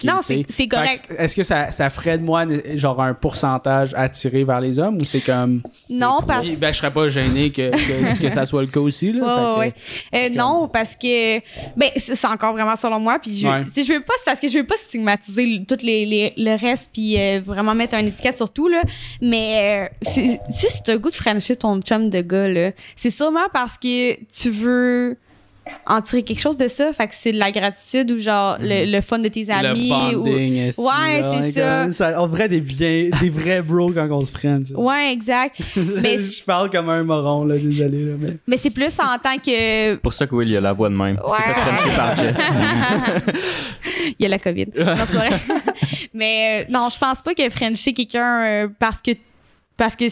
Non, c'est- c'est correct. Que Est-ce que ça, ça ferait de moi genre un pourcentage attiré vers les hommes ou c'est comme. Non, parce Oui, Ben, je serais pas gêné que, que, que ça soit le cas aussi. Là, Ouais, Fait que- ouais. Euh, non, parce que ben c'est encore vraiment selon moi puis je Ouais. tu sais, je veux pas c'est parce que je veux pas stigmatiser le- tout les, les- le reste puis euh, vraiment mettre un étiquette sur tout là, mais euh, si c'est un goût de franchir ton chum de gars là, c'est sûrement parce que tu veux en tirer quelque chose de ça, fait que c'est de la gratitude ou genre le, le fun de tes amis le ou bonding. Ouais, c'est comme- ça. On dirait des, bien, des vrais bros quand on se french. Ouais, exact. (laughs) mais je parle comme un moron, là, désolé. Là, mais... mais c'est plus en tant que C'est pour ça que Will, il a la voix de même. Ouais. C'est fait par Jess. (laughs) Il y a la COVID. (laughs) non, c'est vrai. Mais euh, non, je pense pas que Frencher quelqu'un euh, parce que parce que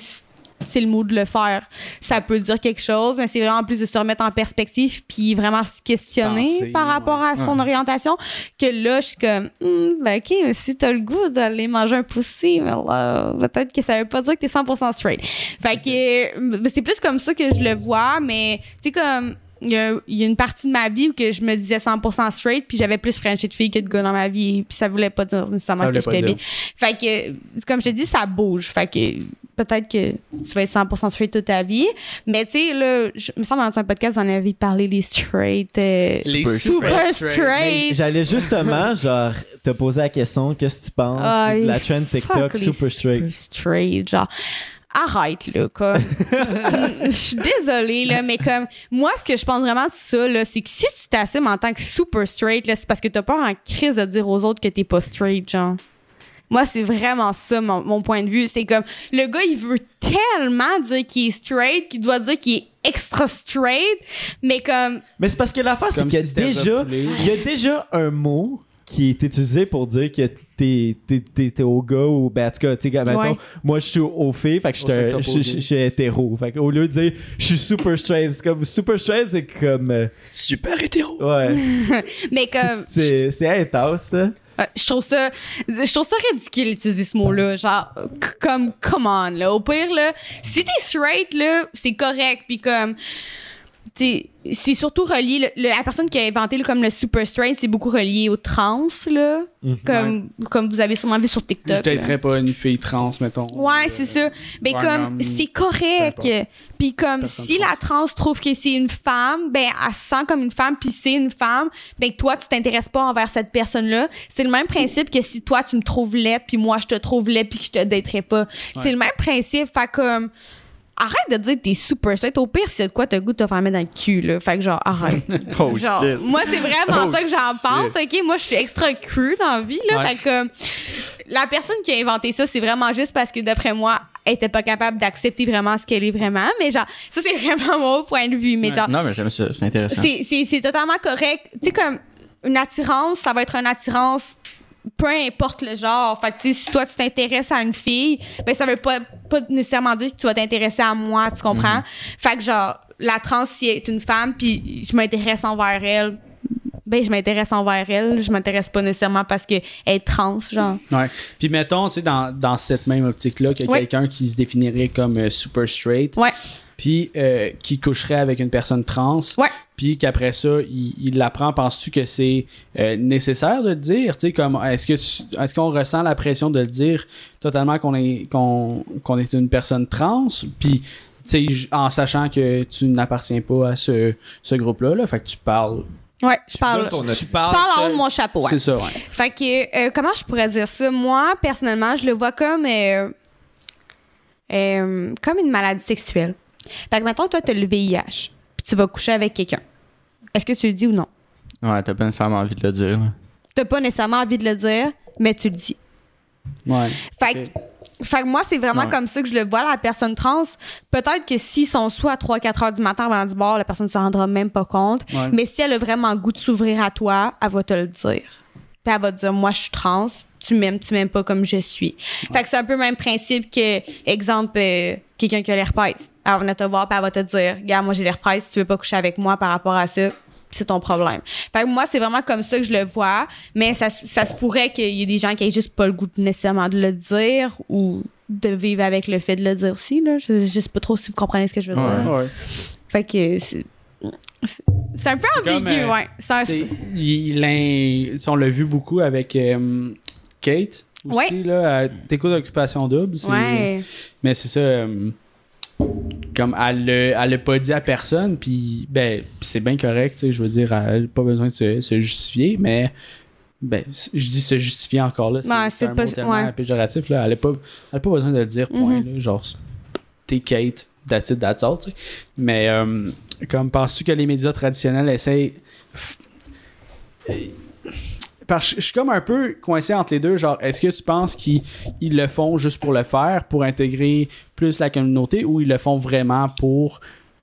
c'est le mot de le faire. Ça peut dire quelque chose, mais c'est vraiment plus de se remettre en perspective puis vraiment se questionner Penser, par rapport à son ouais. orientation. Que là, je suis comme, Hmm, ben ok, mais si t'as le goût d'aller manger un poussi, peut-être que ça veut pas dire que t'es 100% straight. Fait que euh, c'est plus comme ça que je le vois, mais tu sais comme il y, a, il y a une partie de ma vie où que je me disais 100% straight puis j'avais plus frenché de filles que de gars dans ma vie puis ça voulait pas dire nécessairement que j'étais bien. Fait que comme je te dis ça bouge. Fait que peut-être que tu vas être 100% straight toute ta vie, mais tu sais là, je me semble dans un podcast on avait parlé les straight euh, Les super straight. Mais J'allais justement, genre, te poser la question, qu'est-ce que tu penses Ah, de la trend TikTok super straight? Super straight, genre. Arrête, là, comme. (laughs) Je suis désolée, là, mais comme, moi, ce que je pense vraiment de ça, là, c'est que si tu t'assumes en tant que super straight, là, c'est parce que t'as peur en crise de dire aux autres que t'es pas straight, genre. Moi, c'est vraiment ça, mon, mon point de vue. C'est comme, le gars, il veut tellement dire qu'il est straight qu'il doit dire qu'il est extra straight, mais comme, Mais c'est parce que l'affaire, c'est qu'il y a si déjà, il y a déjà un mot qui est utilisé pour dire que t'es, t'es, t'es, t'es au gars ou ben en tout cas tu sais moi je suis au filles fait que je suis- hétéro. Fait que au lieu de dire je suis super straight c'est comme super straight c'est comme euh, Super hétéro. ouais. (laughs) Mais comme, c'est c'est intense ça je trouve ça je trouve ça ridicule d'utiliser ce mot là genre comme come on là. Au pire là si t'es straight là c'est correct. Puis comme c'est surtout relié le- le- la personne qui a inventé le- comme le super straight c'est beaucoup relié aux trans là Mhm. comme comme vous avez sûrement vu sur Je TikTok là. daterais pas une fille trans, mettons. Ouais, c'est ça. Mais Ouais, comme, c'est correct. Puis comme, Personne si trans. la trans trouve que c'est une femme, ben, elle se sent comme une femme, puis c'est une femme, ben, toi, tu t'intéresses pas envers cette personne-là. C'est le même principe que si toi, tu me trouves laide, puis moi, je te trouve laide, puis que je te daterais pas. C'est le même principe. Fait comme, arrête de dire que t'es super straight. Au pire, si c'est de quoi t'as goût de te faire mettre dans le cul, là. Fait que genre, arrête. (laughs) Oh Genre, shit. moi, c'est vraiment Oh, ça que j'en pense, OK? Moi, je suis extra cru dans la vie, là. Ouais. Fait que, la personne qui a inventé ça, c'est vraiment juste parce que, d'après moi, elle était pas capable d'accepter vraiment ce qu'elle est vraiment. Mais genre, ça, c'est (laughs) vraiment mon point de vue. Mais genre, Non, mais j'aime ça. C'est intéressant. c'est totalement correct. Tu sais, comme, une attirance, ça va être une attirance peu importe le genre. Fait que, si toi, tu t'intéresses à une fille, ben, ça veut pas, pas nécessairement dire que tu vas t'intéresser à moi, tu comprends? Fait que, genre, la trans, si elle est une femme, puis je m'intéresse envers elle, ben, je m'intéresse envers elle. Je m'intéresse pas nécessairement parce qu'elle est trans, genre. Ouais. Puis mettons, tu sais, dans, dans cette même optique-là, qu'il y a Ouais. quelqu'un qui se définirait comme euh, super straight, Ouais. Puis euh, qui coucherait avec une personne trans, Ouais. puis qu'après ça, il, il l'apprend, penses-tu que c'est euh, nécessaire de le dire? Tu sais, comme, est-ce que tu- est-ce qu'on ressent la pression de le dire totalement qu'on est, qu'on, qu'on est une personne trans? Puis, tu sais, j- en sachant que tu n'appartiens pas à ce, ce groupe-là, là, fait que tu parles. Ouais, je parle. ton Je Tu parles, parle en haut de mon chapeau, ouais. C'est ça, ouais. Fait que, euh, comment je pourrais dire ça? Moi, personnellement, je le vois comme, euh, euh, comme une maladie sexuelle. Fait que maintenant, toi, tu as le VIH, puis tu vas coucher avec quelqu'un. Est-ce que tu le dis ou non? Ouais, t'as pas nécessairement envie de le dire. là. T'as pas nécessairement envie de le dire, mais tu le dis. Ouais. Fait que, fait que moi, c'est vraiment Ouais. comme ça que je le vois, la personne trans. Peut-être que s'ils sont soit à 3-4 heures du matin avant du bord, la personne ne s'en rendra même pas compte. Ouais. Mais si elle a vraiment le goût de s'ouvrir à toi, elle va te le dire. Puis elle va te dire, moi, je suis trans, tu m'aimes, tu m'aimes pas comme je suis. Fait que c'est un peu le même principe que, exemple, euh, quelqu'un qui a l'herpès. Elle va venir te voir, puis elle va te dire, regarde, moi, j'ai l'herpès, si tu veux pas coucher avec moi par rapport à ça, c'est ton problème. Fait que moi, c'est vraiment comme ça que je le vois, mais ça, ça se pourrait qu'il y ait des gens qui aient juste pas le goût nécessairement de le dire ou de vivre avec le fait de le dire aussi, là. Je, je sais pas trop si vous comprenez ce que je veux Ouais. dire. Ouais. Fait que c'est- C'est un peu comme, ambigu, euh, ouais. C'est- il- on l'a vu beaucoup avec euh, Kate aussi, Ouais. là, T'écoutes d'occupation double. Ouais. Mais c'est ça. euh, comme elle l'a elle l'a pas dit à personne, puis ben, c'est bien correct, je veux dire, elle a pas besoin de se, se justifier, mais ben, je dis se justifier encore là, c'est un pas- mot tellement ouais. péjoratif, là, elle a pas, elle a pas besoin de le dire, point, Mhm. là, genre, t'es Kate, that's it, that's all. Mais euh, comme, penses-tu que les médias traditionnels essayent... Parce que je suis comme un peu coincé entre les deux. Genre, est-ce que tu penses qu'ils ils le font juste pour le faire, pour intégrer plus la communauté, ou ils le font vraiment pour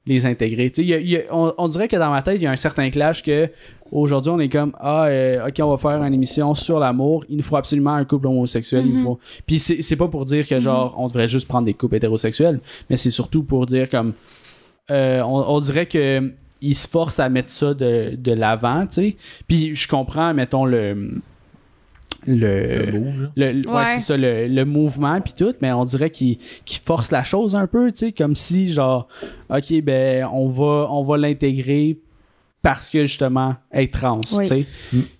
les intégrer? Tu sais, il y a- il y a- on, on dirait que dans ma tête, il y a un certain clash que aujourd'hui, on est comme Ah, euh, ok, on va faire une émission sur l'amour. Il nous faut absolument un couple homosexuel. il faut... Puis c'est c'est pas pour dire que genre, on devrait juste prendre des couples hétérosexuels, mais c'est surtout pour dire comme. euh, on, on dirait que ils se forcent à mettre ça de, de l'avant, tu sais. Puis je comprends, mettons, le. Le, Le move, là. le- le- ouais, Ouais. c'est ça, le, le mouvement puis tout, mais on dirait qu'il qu'il force la chose un peu, tu sais, comme si genre, ok, ben on va, on va l'intégrer parce que justement, elle est trans, Oui. tu sais.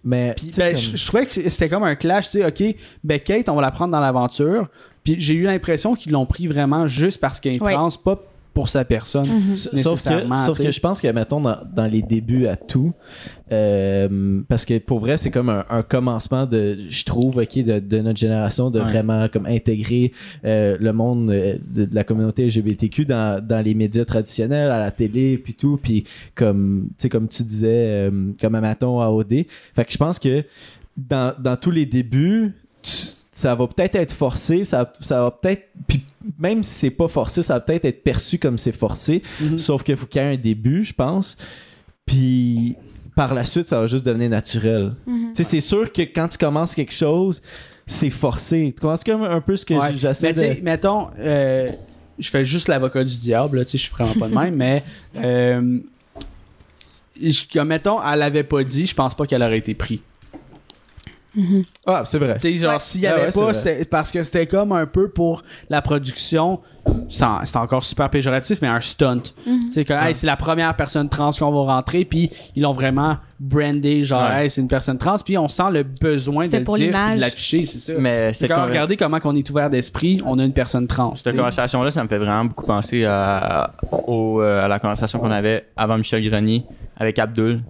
Mais sais, ben, comme- je, je trouvais que c'était comme un clash, tu sais, ok, ben Kate, on va la prendre dans l'aventure. Puis j'ai eu l'impression qu'ils l'ont pris vraiment juste parce qu'elle est Oui. trans, pas pour sa personne. Mhm. Sauf que, sauf que je pense que, mettons, dans, dans les débuts à tout, euh, parce que pour vrai, c'est comme un, un commencement de, je trouve, ok, de, de notre génération, de Ouais. vraiment comme intégrer euh, le monde euh, de, de la communauté LGBTQ dans, dans les médias traditionnels, à la télé, puis tout, puis comme, tu sais, comme tu disais, euh, comme à Maton, à OD. Fait que je pense que dans, dans tous les débuts, tu- ça va peut-être être forcé, ça, ça va peut-être, puis même si c'est pas forcé, ça va peut-être être perçu comme c'est forcé, Mhm. Sauf qu'il faut qu'il y ait un début, je pense. Puis par la suite, ça va juste devenir naturel. Mhm. C'est sûr que quand tu commences quelque chose, c'est forcé. Tu commences comme un peu ce que Ouais. j'essaie Mais tu sais, de. mettons, euh, je fais juste l'avocat du diable, là, tu sais, je suis vraiment pas de même, mais euh, je- mettons, elle l'avait pas dit, je pense pas qu'elle aurait été prise. Ah, c'est vrai. Tu sais, genre, Ouais. s'il y Ah avait ouais, c'est pas, parce que c'était comme un peu pour la production, c'est en- c'est encore super péjoratif, mais un stunt. Mhm. Tu sais, que, hey, c'est la première personne trans qu'on va rentrer, puis ils l'ont vraiment brandé, genre, Ouais. hey, c'est une personne trans, puis on sent le besoin de le pour dire, de l'afficher, c'est ça. Mais C'est quand regardez comment on est ouvert d'esprit, on a une personne trans. cette conversation-là, ça me fait vraiment beaucoup penser à, au, euh, à la conversation qu'on avait avant Michel Grenier avec Abdul.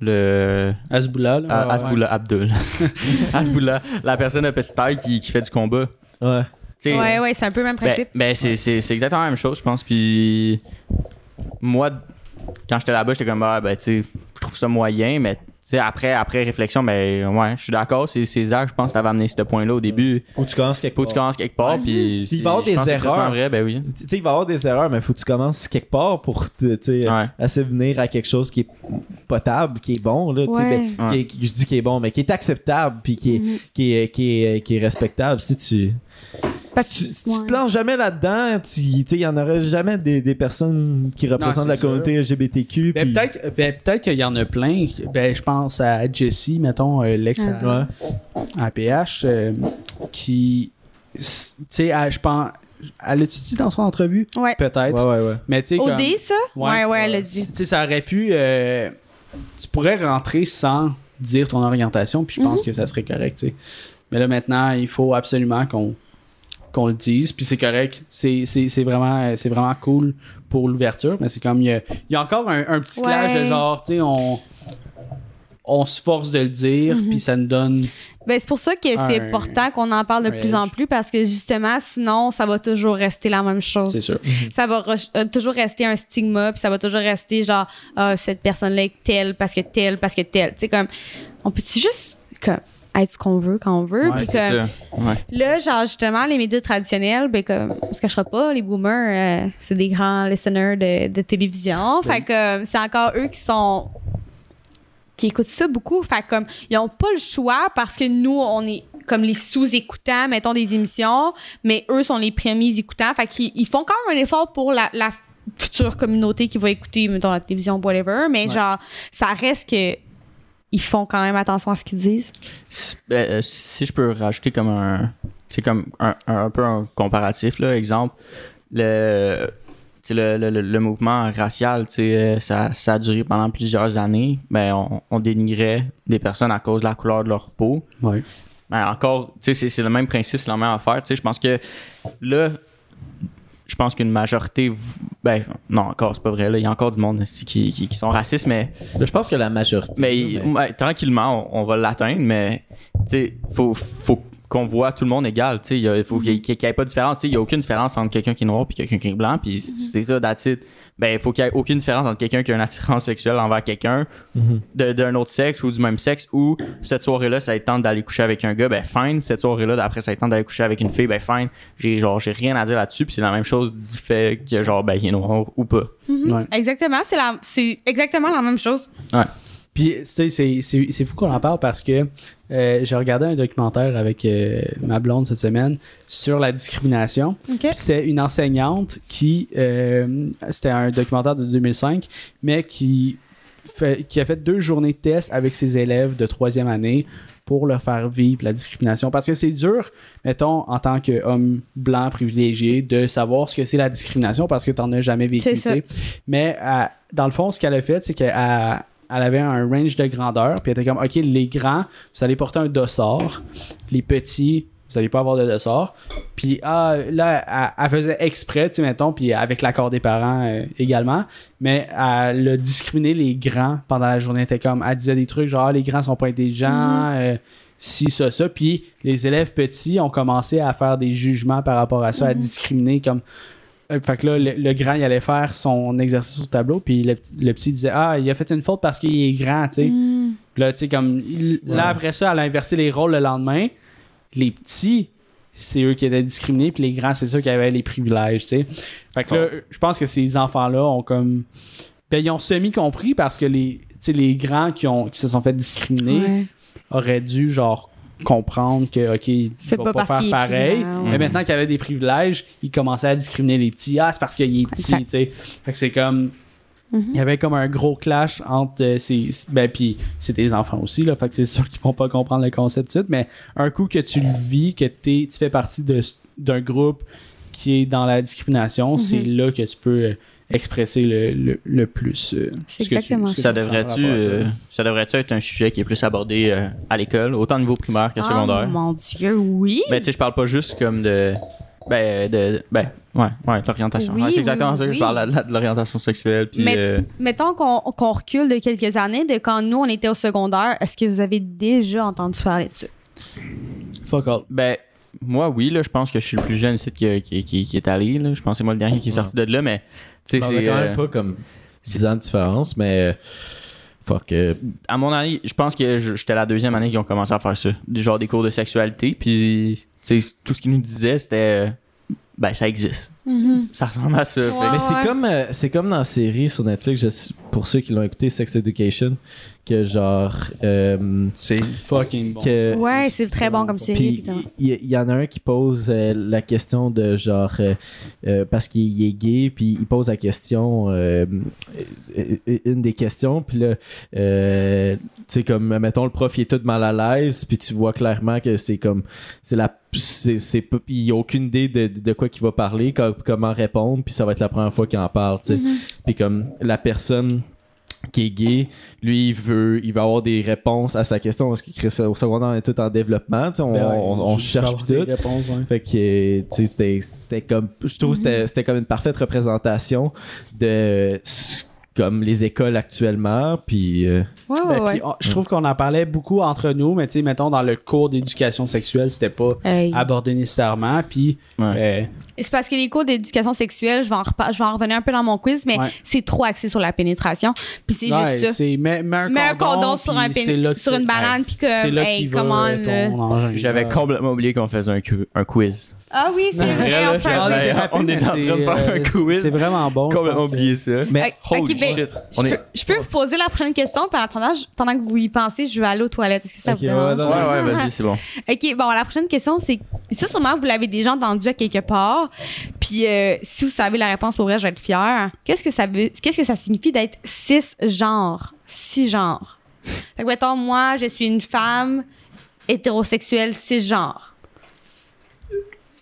Le Asboula, là. A- Asboula Abdul. (laughs) Asboula, la personne de petite taille qui, qui fait du combat. Ouais. Sais, Ouais, ouais, c'est un peu le même Ben, principe. ben, c'est, c'est, c'est exactement la même chose, je pense. Puis moi, quand j'étais là-bas, j'étais comme, ah, ben, tu sais, je trouve ça moyen, mais tu sais, après, après réflexion, ben, ouais, je suis d'accord. C'est César, je pense, t'avais amené ce point-là au début. Faut que tu commences quelque Faut que tu part. commences quelque part, puis. il va y avoir des erreurs. vrai, ben oui. Tu sais, il va y avoir des erreurs, mais faut que tu commences quelque part pour te, tu sais, Ouais. venir à quelque chose qui est potable, qui est bon, là, tu sais, Ouais. ben, qui est- je dis qui est bon, mais qui est acceptable, puis qui est, Mhm. qui est, qui est, qui est respectable. Si tu, si tu, si tu te lances jamais là-dedans, il y en aurait jamais des, des personnes qui représentent la sûr. communauté LGBTQ. Ben, puis- peut-être ben, peut-être qu'il y en a plein. Ben, je pense à Jessie, mettons, euh, l'ex à, Ouais. à PH, euh, qui. Tu sais, je pense. Elle l'a-tu dit dans son entrevue? Ouais. Peut-être. Ouais, ouais, ouais. Mais tu sais. comme- OD, ça? Ouais, ouais, elle l'a dit. Tu sais, ça aurait pu. euh, tu pourrais rentrer sans dire ton orientation, puis je pense Mhm. que ça serait correct, tu sais. Mais là, maintenant, il faut absolument qu'on qu'on le dise, puis c'est correct. C'est c'est- c'est vraiment, c'est vraiment cool pour l'ouverture, mais c'est comme. Il y a, il y a encore un, un petit clash Ouais. de genre, tu sais, on. On se force de le dire, Mhm. puis ça nous donne. Ben, c'est pour ça que c'est Un- important qu'on en parle de un plus en plus parce que justement, sinon, ça va toujours rester la même chose. C'est sûr. Ça va re- euh, toujours rester un stigma, puis ça va toujours rester genre, ah, cette personne-là est telle parce que telle, parce que telle. Tu sais, comme, on peut-tu juste comme, être ce qu'on veut quand on veut? Ouais, puis C'est comme, ça. Ouais. Là, genre, justement, les médias traditionnels, ben, comme, on se cachera pas, les boomers, euh, c'est des grands listeners de, de télévision. Fait que c'est encore eux qui sont. qui écoutent ça beaucoup. Fait que, comme, ils ont pas le choix parce que nous, on est comme les sous-écoutants, mettons, des émissions, mais eux sont les premiers écoutants. Fait qu'ils ils font quand même un effort pour la, la future communauté qui va écouter, mettons, la télévision, whatever. Mais Ouais. genre, ça reste que. Ils font quand même attention à ce qu'ils disent? Si, ben, euh, si je peux rajouter comme un. C'est comme un, un, un peu un comparatif, là. Exemple, le. Le, le, le- le mouvement racial, tu sais, euh, ça, ça a duré pendant plusieurs années. Ben, on, on dénigrait des personnes à cause de la couleur de leur peau. Ouais. Ben, encore, tu sais, c'est- c'est le même principe, c'est la même affaire. Tu sais, je pense que là, je pense qu'une majorité, ben, non, encore, c'est pas vrai, là. Il y a encore du monde qui, qui, qui sont racistes, mais, Je pense que la majorité. mais, ouais, tranquillement, on, on va l'atteindre, mais, tu sais, faut, faut qu'on voit tout le monde égal, tu sais. Il faut qu'il n'y ait pas de différence, tu sais. Il n'y a aucune différence entre quelqu'un qui est noir et quelqu'un qui est blanc, puis c'est ça, that's it. Ben, il faut qu'il n'y ait aucune différence entre quelqu'un qui a une attirance sexuelle envers quelqu'un Mhm. de- d'un autre sexe ou du même sexe ou cette soirée-là ça tente d'aller coucher avec un gars ben fine cette soirée-là après ça tente d'aller coucher avec une fille ben fine j'ai genre j'ai rien à dire là-dessus puis c'est la même chose du fait que genre ben il est noir ou pas Ouais. Exactement, c'est la, c'est exactement la même chose. Puis, tu sais, c'est- c'est c'est fou qu'on en parle parce que euh, j'ai regardé un documentaire avec euh, ma blonde cette semaine sur la discrimination. OK. Puis C'était une enseignante qui. euh, C'était un documentaire de 2005, mais qui, fait, qui a fait deux journées de test avec ses élèves de troisième année pour leur faire vivre la discrimination. Parce que c'est dur, mettons, en tant qu'homme blanc privilégié, de savoir ce que c'est la discrimination parce que tu n'en as jamais vécu. Mais dans le fond, ce qu'elle a fait, c'est qu'elle elle avait un range de grandeur, puis elle était comme, OK, les grands, vous allez porter un dossard. Les petits, vous allez pas avoir de dossard. Puis ah, là, elle, elle faisait exprès, tu sais, mettons, puis avec l'accord des parents euh, également, mais elle a discriminé les grands pendant la journée. Elle était comme, elle disait des trucs genre, Ah, les grands sont pas intelligents, euh, si, ça, ça. Puis les élèves petits ont commencé à faire des jugements par rapport à ça, à discriminer comme. Euh, Fait que là, le, le grand, il allait faire son exercice au tableau, puis le, petit- le petit disait Ah, il a fait une faute parce qu'il est grand, tu sais. Mm. Là, tu sais, comme. il- Là, après ça, elle a inversé les rôles le lendemain. Les petits, c'est eux qui étaient discriminés, puis les grands, c'est ceux qui avaient les privilèges, tu sais. Fait que là, je pense que ces enfants-là ont comme. Ben, ils ont semi-compris parce que les, tu sais, les grands qui, ont, qui se sont fait discriminer Ouais. auraient dû, genre, comprendre que, OK, il C'est va pas pas, faire pareil. Mais maintenant qu'il avait des privilèges, ils commençaient à discriminer les petits. Ah, c'est parce qu'il est petit, tu sais. Fait que c'est comme. Mhm. Il y avait comme un gros clash entre euh, ces. Ben, puis c'est des enfants aussi, là. Fait que c'est sûr qu'ils vont pas comprendre le concept tout de suite. Mais un coup que tu le vis, que t'es, tu fais partie d'un groupe qui est dans la discrimination, c'est là que tu peux euh, expresser le, le, le plus. euh, C'est ce que tu- exactement ce que ça tu devrait-tu ça. euh, ça devrait-tu être un sujet qui est plus abordé euh, à l'école autant au niveau primaire que Oh secondaire? mon Dieu, oui. ben tu sais je parle pas juste comme de ben de ben ouais ouais de l'orientation Oui, Ouais, c'est exactement oui, ça que oui. je parle de, de l'orientation sexuelle puis Mais- euh, Mettons qu'on qu'on recule de quelques années, de quand nous, on était au secondaire, est-ce que vous avez déjà entendu parler de ça? Fuck all. Ben, moi, oui, là, je pense que je suis le plus jeune ici qui, qui, qui, qui est allé. Là. Je pense que c'est moi le dernier qui est sorti de là, mais tu sais, c'est. quand euh, même pas comme 10 ans de différence, mais. euh, Fuck. euh, à mon année, je pense que j'étais la deuxième année qu'ils ont commencé à faire ça. Des- Genre des cours de sexualité, puis tout ce qu'ils nous disaient, c'était. euh, Ben, ça existe. Ça ressemble à ça. Ouais. Mais c'est comme, euh, c'est comme dans la série sur Netflix, je pour ceux qui l'ont écouté, Sex Education, que genre. euh, C'est fucking bon. que- Ouais, c'est très bon comme série, il y, en a un qui pose euh, la question de genre euh, parce qu'il est gay, puis il pose la question une des questions, puis là euh, tu sais comme mettons le prof il est tout mal à l'aise, puis tu vois clairement que c'est comme c'est la c'est c'est pas- il y a aucune idée de, de quoi qu'il va parler, co- comment répondre, puis ça va être la première fois qu'il en parle, tu sais. Puis comme la personne qui est gay, lui, il veut, il veut avoir des réponses à sa question parce que Chris, au secondaire, on est tout en développement, tu sais, on, Ben ouais, on- on juste cherche tout. réponses, ouais. Fait que, tu sais, c'était- c'était comme, je trouve que c'était- c'était comme une parfaite représentation de ce- comme les écoles actuellement, puis euh, Ouais, ouais, Ben, ouais. puis, on- je trouve qu'on en parlait beaucoup entre nous, mais tu sais, mettons, dans le cours d'éducation sexuelle, c'était pas Hey. abordé nécessairement. Puis, Ouais. euh, C'est parce que les cours d'éducation sexuelle, je vais, en repa- je vais en revenir un peu dans mon quiz, mais Ouais. c'est trop axé sur la pénétration. Puis c'est ouais, juste ça. c'est mets, mets un Mets un condom, condom sur, un que sur une banane, puis C'est là hey, comment. euh, là? J'avais complètement oublié qu'on faisait un, cu- un quiz. Ah oui, c'est vrai, là, on fait un est en train de faire un euh, quiz. C'est vraiment bon. complètement que- oublié ça. Mais Holy ben, shit. Je On peux, est... je peux vous poser la prochaine question, puis en attendant, je- pendant que vous y pensez, je vais aller aux toilettes. Est-ce que ça Ok, vous dérange? Ouais, ouais, vas-y, c'est bon. (laughs) OK, bon, la prochaine question, c'est... Ça, sûrement, vous l'avez déjà entendu à quelque part. Puis, euh, si vous savez la réponse, pour vrai, je vais être fière. Qu'est-ce que ça veut... Qu'est-ce que ça signifie d'être cisgenre? Cisgenre. Fait que, mettons, moi, je suis une femme hétérosexuelle cisgenre.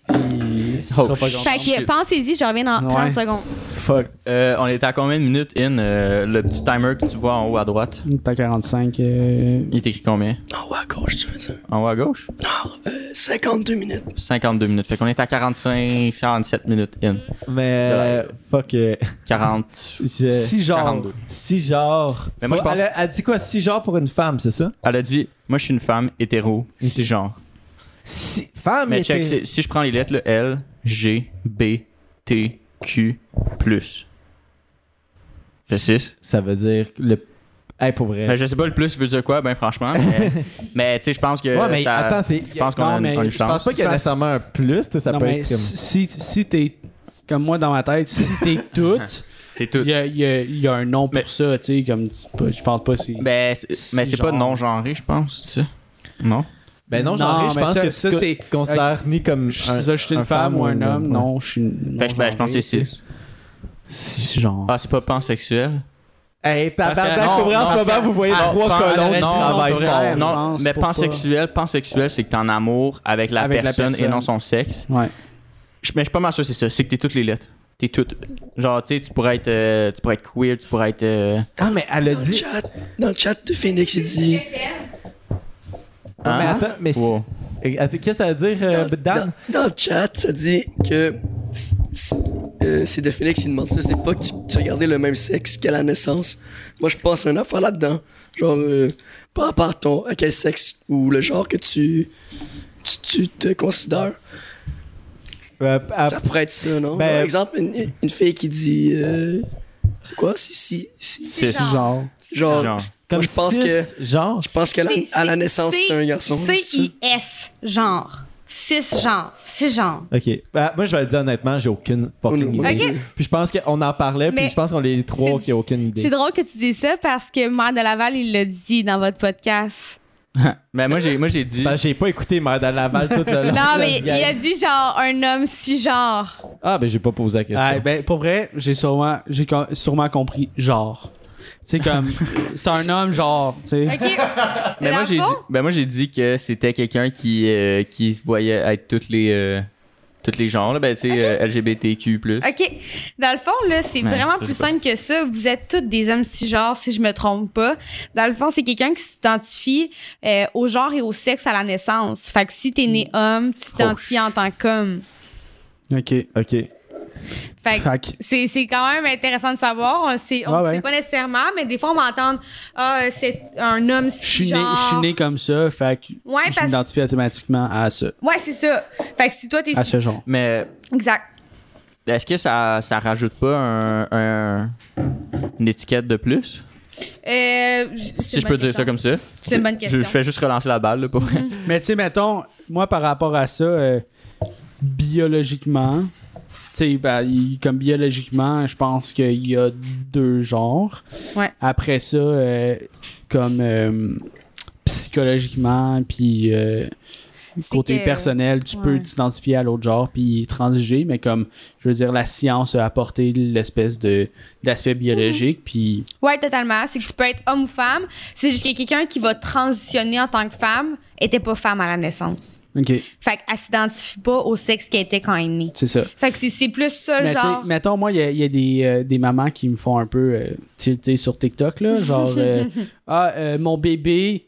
Sera Oh, pas Fait que, pensez-y, je reviens dans 30 Ouais. secondes. Fuck. Euh, on était à combien de minutes in euh, le petit timer que tu vois en haut à droite? T'as 45. euh, Il est écrit combien? En haut à gauche, tu veux dire? En haut à gauche? Non, euh, 52 minutes. 52 minutes. Fait qu'on est à 45, 47 minutes in. Mais fuck. euh, 40. (laughs) je- Si genre. 42. Si genre. Mais moi, je pense- Elle, a- elle dit quoi? Si genre pour une femme, c'est ça? Elle a dit, moi je suis une femme hétéro, c'est genre. Si. Femme Mais était- check, si, si je prends les lettres, là, L, G, B, T, Q, plus. C'est 6. Ça veut dire le. Hey, pour vrai. Ben, je sais pas le plus veut dire quoi, ben franchement. Mais, (laughs) mais tu sais, je pense que. ouais, mais ça- attends, c'est. je pense qu'on Non, a une, une Je pense pas qu'il y a nécessairement un plus, tu sais, ça non, peut mais être comme. si, si t'es. Comme moi dans ma tête, si t'es (laughs) toute, T'es tout. il y a, il y a- il y a un nom pour Mais- ça, tu sais, comme. Je pense pas si. Ben, Si mais c'est pas genre. non-genré, je pense, tu sais. Non? Ben non, genre, je pense ça- que ça, tu, c'est- tu considères ni comme. Je suis ça, je suis une femme ou un homme, non, je suis. Fait ben, je pense que c'est 6. C'est genre. Ah, c'est pas pansexuel? Hey, tabarnak, non, pour vrai, en non, ce moment, vous voyez Ah, trois colons qui non, travaillent fort. Non, mais pansexuel, pansexuel, c'est que t'es en amour avec la, personne, et non son sexe. Ouais. Mais je suis pas mal sûr que c'est ça. C'est que t'es toutes les lettres. T'es toutes. Genre, tu sais, tu pourrais être, euh, tu pourrais être queer, tu pourrais être. euh, Ah, mais elle a Dans le dit. chat, dans le chat de Phoenix, il dit. Mais hein? attends, mais. Wow. Attends, Qu'est-ce que t'as à dire, euh, Dans, Dan? dans- dans le chat, ça dit que euh, c'est de Phoenix qui demande ça. C'est pas que tu, tu as gardé le même sexe qu'à la naissance. Moi, je pense à une affaire là-dedans. Genre, euh, par rapport à, ton, à quel sexe ou le genre que tu, tu, tu te considères. Euh, Ça pourrait être ça, non? Ben- Par exemple, une, une fille qui dit. euh, c'est quoi? Si, si, si. C'est genre. Genre. Genre, comme moi, je pense six, que. Genre. Je pense qu'à la, à la naissance, c'est- un garçon. C-I-S, genre. Six genre. Six genre. Ok. Ben, moi, je vais le dire honnêtement, j'ai aucune fucking Ok. idée. Puis je pense qu'on en parlait, puis Mais je pense qu'on est les trois qui n'ont aucune idée. C'est drôle que tu dis ça parce que Mère de Laval, il l'a dit dans votre podcast. (laughs) Ben, moi, j'ai, moi, j'ai dit. J'ai pas écouté Mère de Laval tout le (laughs) long. Non, mais la il a dit genre un homme si genre. Ah, ben j'ai pas posé la question. Ah, ben, pour vrai, j'ai sûrement, j'ai sûrement compris genre. Sais, comme, c'est un homme genre, tu sais. OK. Dans moi, j'ai dit, ben, moi, j'ai dit que c'était quelqu'un qui, euh, qui se voyait être toutes les. euh, tous les genres, là. Ben, tu sais, euh, LGBTQ. OK. Dans le fond, là, c'est Ouais, vraiment plus simple que ça. Vous êtes tous des hommes cisgenres, si je me trompe pas. Dans le fond, c'est quelqu'un qui s'identifie euh, au genre et au sexe à la naissance. Fait que si t'es né homme, tu t'identifies en tant qu'homme. Ok. Ok. Fait que c'est, c'est quand même intéressant de savoir. On le sait, on Ouais, le ouais. sait pas nécessairement, mais des fois, on va entendre Ah, c'est un homme Je suis né, cisgenre. je suis né comme ça, fait que Ouais, je parce- m'identifie automatiquement à ça, Ouais, c'est ça. Fait que si toi, t'es. à ce genre. Mais Exact. est-ce que ça, ça rajoute pas un, un- une étiquette de plus? Euh, Si je peux dire ça comme ça. C'est une bonne question. je fais juste relancer la balle, là, pour vrai. (laughs) Mais tu sais, mettons, moi par rapport à ça, euh, biologiquement, sais, ben, il- comme biologiquement, je pense qu'il y a deux genres. Ouais. Après ça, euh, comme euh, psychologiquement, puis euh, côté que- personnel, tu peux t'identifier à l'autre genre puis transiger, mais comme, je veux dire, la science a apporté l'espèce de d'aspect biologique, puis Ouais, totalement. C'est que tu peux être homme ou femme. C'est juste que quelqu'un qui va transitionner en tant que femme était pas femme à la naissance. Ok, Fait qu'elle s'identifie pas au sexe qu'elle était quand elle est née. c'est ça. Fait que c'est, c'est plus ça, Mais genre. mettons, moi, il y a, il y a des, euh, des mamans qui me font un peu euh, tilter sur TikTok, là. Genre, euh, (laughs) ah, euh, mon bébé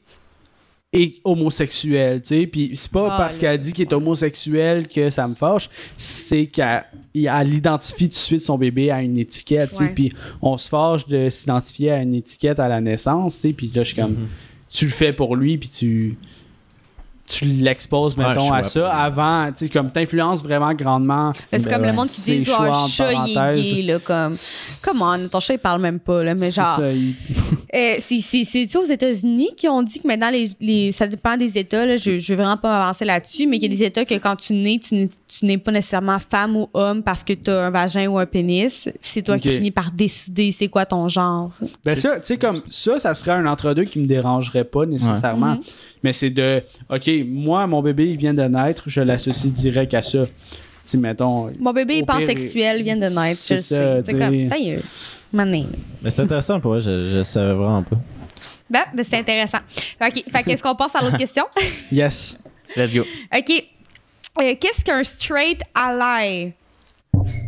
est homosexuel, tu sais. Puis c'est pas Ah, parce qu'elle dit qu'il est homosexuel que ça me fâche, c'est qu'elle elle identifie tout de suite son bébé à une étiquette, tu sais. Puis on se fâche de s'identifier à une étiquette à la naissance, tu sais. Puis là, je suis comme, tu le fais pour lui, puis tu tu l'exposes, mettons, choix à ça avant, tu sais, comme t'influences vraiment grandement. C'est comme euh, le monde qui dit, entre chat, il est gay, là, comme. Come on, ton chat, il parle même pas, là, mais C'est genre. (laughs) Euh, c'est- c'est-tu aux États-Unis qui ont dit que maintenant, les, les, ça dépend des États, là, je, je veux vraiment pas avancer là-dessus, mais qu'il y a des États que quand tu nais, tu n'es- pas nécessairement femme ou homme parce que tu as un vagin ou un pénis. C'est toi qui finis par décider c'est quoi ton genre. Ben ça, tu sais, comme ça, ça serait un entre-deux qui me dérangerait pas nécessairement. Mais c'est de, OK, moi, mon bébé, il vient de naître, je l'associe direct à ça. Tu sais, mettons. Mon bébé est pansexuel, vient de naître, je c'est le ça, sais. C'est comme, ta gueule. Mané. Mais c'est intéressant pour moi, je, je savais vraiment pas. Ben, ben, c'est intéressant. OK. Fait qu'est-ce qu'on passe à l'autre question? (laughs) Yes. Let's go. OK. Euh, Qu'est-ce qu'un straight ally?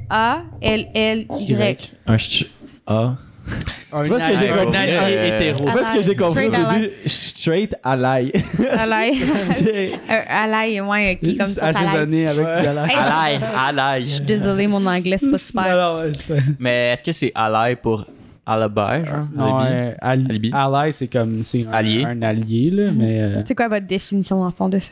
A-L-L-Y. Un ch... A. (laughs) Un vois ce que j'ai compris? Un allié Euh, hétéro. Moi, ce que j'ai compris au Straight ally. début, straight ally. (laughs) Euh, Alaï, ouais, qui comme ça. Assaisonné avec Hey, Ally, Je ally. suis désolée, mon anglais, c'est pas super. C'est- Mais est-ce que c'est ally pour alibi, genre? Non, Alibi? euh, ali- Alibi? ally, c'est comme c'est un, Allié. un allié, là, mais euh, C'est quoi votre définition, en fond, de ça?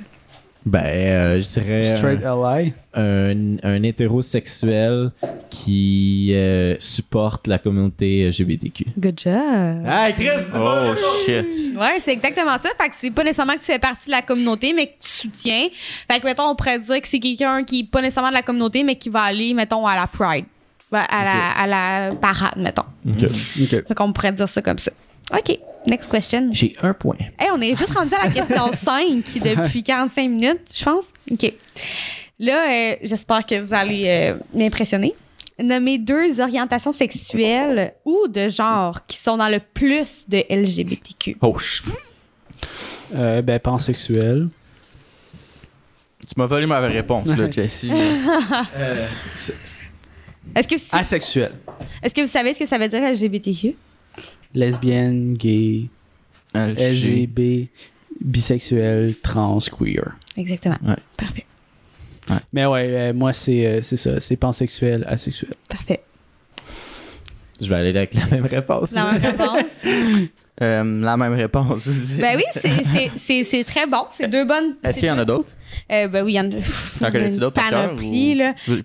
Ben, euh, je dirais straight ally. un, un hétérosexuel qui euh, supporte la communauté LGBTQ. Good job. Hey, Chris! Oh shit. Ouais, c'est exactement ça. Fait que c'est pas nécessairement que tu fais partie de la communauté, mais que tu soutiens. Fait que, mettons, on pourrait dire que c'est quelqu'un qui est pas nécessairement de la communauté, mais qui va aller, mettons, à la Pride. À, la, à la parade, mettons. Ok. Ok. Fait qu'on pourrait dire ça comme ça. OK. Next question. J'ai un point. Hey, on est juste rendu à la question (laughs) 5 depuis 45 minutes, je pense. OK. Là, euh, j'espère que vous allez euh, m'impressionner. Nommez deux orientations sexuelles ou de genre qui sont dans le plus de LGBTQ. Oh, Euh, ben, pansexuel. tu m'as volé ma réponse, là. (laughs) Est-ce que, vous- Asexuel. est-ce que vous savez ce que ça veut dire LGBTQ? Lesbienne, gay, LG. LGB, bisexuel, trans, queer. Exactement. Ouais. Parfait. Mais ouais, euh, moi, c'est euh, c'est ça. C'est pansexuel, asexuel. Parfait. Je vais aller avec la même réponse. La même réponse. (laughs) Euh, la même réponse aussi. ben oui, c'est- c'est- c'est c'est très bon. C'est deux bonnes. Est-ce qu'il y en a d'autres? Euh, ben oui, il y en a. T'en connais-tu d'autres par cœur, panoplie, là? Euh.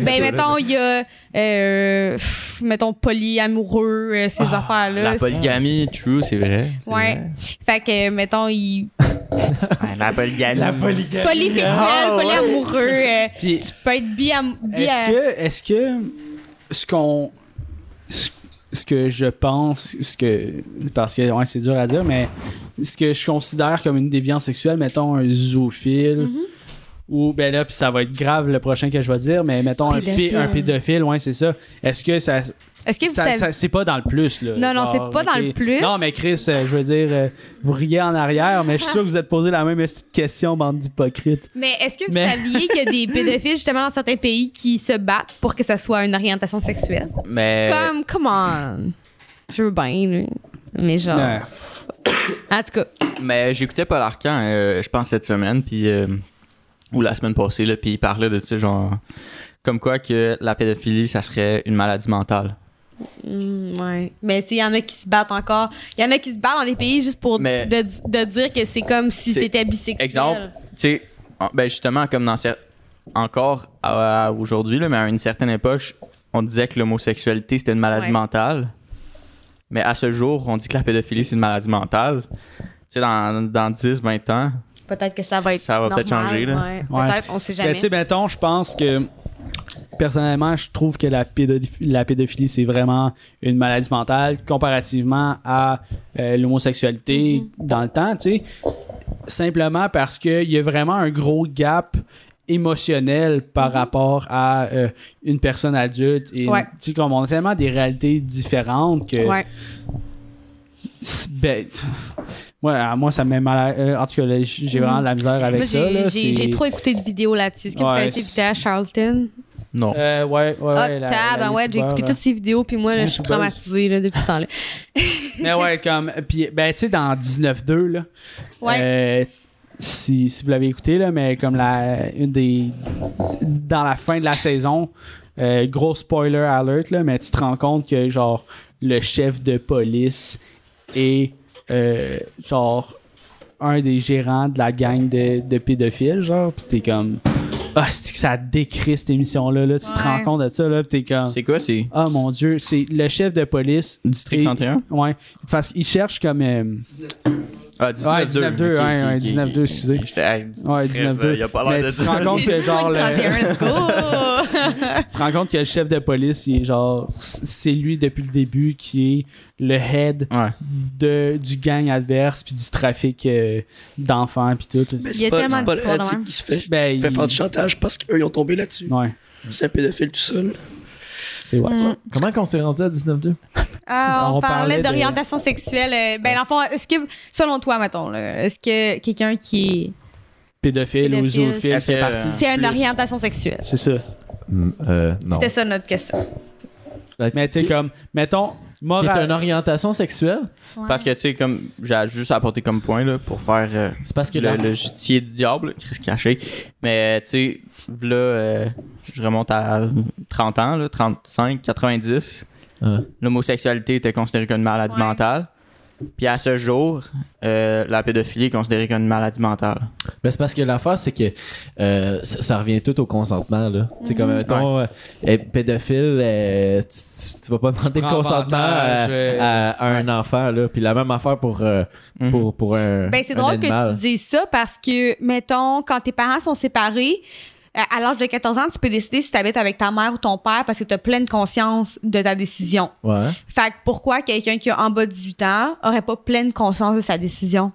Ben, mettons, il y a, euh, pff, mettons, polyamoureux, euh, ces affaires-là. La polygamie, true, c'est vrai. Ouais. vrai. Fait que, mettons, il... Ouais, La polygamie. La polygamie. polysexuel, Ah, ouais. polyamoureux, euh, Puis, tu peux être biam... bi- est-ce que, est-ce que ce qu'on. Ce, que je pense, ce que. Parce que ouais, c'est dur à dire, mais ce que je considère comme une déviance sexuelle, mettons un zoophile. Mhm. Ou, ben là, puis ça va être grave le prochain que je vais dire, mais mettons Pédophile. un pédophile, ouais, c'est ça. Est-ce que ça. Est-ce que vous ça- savez... ça- c'est pas dans le plus, là. Non, non, Genre, c'est pas dans le plus. Non, mais Chris, euh, je veux dire, euh, vous riez en arrière, mais je suis (laughs) sûr que vous êtes posé la même petite question, bande d'hypocrites. Mais est-ce que vous Mais- saviez qu'il y a des (laughs) pédophiles, justement, dans certains pays qui se battent pour que ça soit une orientation sexuelle? Mais. Comme, come on! Je veux bien, là. Mais genre... (coughs) En tout cas, Mais j'écoutais Paul Arcan, euh, je pense, cette semaine, puis. euh, ou la semaine passée, là, puis il parlait de, tu sais, genre. Comme quoi que la pédophilie, ça serait une maladie mentale. Mm, ouais. Mais tu sais, il y en a qui se battent encore. Il y en a qui se battent dans des pays juste pour Mais- de, de dire que c'est comme si t'étais bisexuel. Exemple, tu sais, en- ben justement, comme dans cer- encore aujourd'hui, là, mais à une certaine époque, on disait que l'homosexualité c'était une maladie Ouais. mentale. Mais à ce jour, on dit que la pédophilie c'est une maladie mentale. Tu sais, dans, dans 10, 20 ans, Peut-être que ça va être. Ça va peut-être changer, là. ouais. Ouais. Peut-être, on sait Ben, jamais. tu sais, mettons, je pense que personnellement, je trouve que la, pédophilie, la pédophilie, c'est vraiment une maladie mentale comparativement à euh, l'homosexualité Mm-hmm. dans le temps, tu sais. Simplement parce qu'il y a vraiment un gros gap émotionnel par rapport à euh, une personne adulte et Mm-hmm. Ouais. tu sais comme on a tellement des réalités différentes que ouais. (laughs) à moi ça me met mal à- euh, en tout cas j'ai vraiment de la misère avec Moi, ça j'ai- trop écouté de vidéos là-dessus. Est-ce que vous Ouais, connaissez c'est- Vita Charlton? Non. Euh, ouais, ouais, Ah, ouais. la- tab, la ah ouais, j'ai écouté là. toutes ces vidéos, puis moi, là, je suis traumatisée là, depuis ce temps-là. (laughs) Mais ouais, comme. Puis, ben, tu sais, dans 19-2, là. Ouais. euh, si, si vous l'avez écouté, là, mais comme la. Une des. Dans la fin de la saison, euh, gros spoiler alert, là, mais tu te rends compte que, genre, le chef de police est, euh, genre, un des gérants de la gang de, de pédophiles, genre. Pis t'es comme. Ah, c'est que ça décrit cette émission-là, là? Tu te rends compte de ça, là. Pis t'es comme. C'est quoi, c'est? Ah, mon Dieu, c'est le chef de police. District Et- 31? Ouais, parce qu'il cherche comme. euh, Ah, Ouais, 19-2. 19-2, Ok, ouais, ok, ouais, ok, 19-2, ok. excusez. J'étais, hey, Ouais, Chris, 19-2. euh, Il a pas l'air Mais de tu te rends compte que, genre, le, 31, let's go! tu te rends compte que le chef de police, il est genre, c'est lui depuis le début qui est le head Ouais. de, du gang adverse puis du trafic euh, d'enfants puis tout. Mais Il y c'est a pas, pas le head, qui se fait, Ben, fait il- faire du chantage parce qu'eux, ils ont tombé là-dessus. Ouais, C'est un pédophile tout seul. c'est ouais. Mm. Comment qu'on s'est rendu à 19-2? Ah, (laughs) on, On parlait parlait de- d'orientation sexuelle. euh, Ben, l'enfant, est-ce que, selon toi, mettons, est-ce que quelqu'un qui Pédophile ou zoophile, est. C'est une orientation sexuelle. C'est ça. Mm, euh, non. C'était ça notre question. Mais tu sais, comme, mettons, est moral. une orientation sexuelle? Parce que, tu sais, comme, j'ai juste à apporter comme point, là, pour faire euh, C'est parce que le, le justicier du diable, Chris caché. Mais, tu sais, là, euh, je remonte à 30 ans, là, 35, 90. Ouais. L'homosexualité était considérée comme une maladie Ouais. mentale. Puis à ce jour, euh, la pédophilie est considérée comme une maladie mentale. Ben, c'est parce que l'affaire, c'est que euh, ça, ça revient tout au consentement. là. Comme, mettons, euh, euh, pédophile, euh, tu, tu- tu vas pas demander le prends consentement à, avantage, à- à un enfant. Là. Puis la même affaire pour, euh, Mhm. pour, pour un. Ben, c'est drôle que tu dises ça parce que, mettons, quand tes parents sont séparés, à l'âge de 14 ans, tu peux décider si tu habites avec ta mère ou ton père parce que tu as pleine conscience de ta décision. Ouais. Fait que pourquoi quelqu'un qui a en bas de 18 ans aurait pas pleine conscience de sa décision?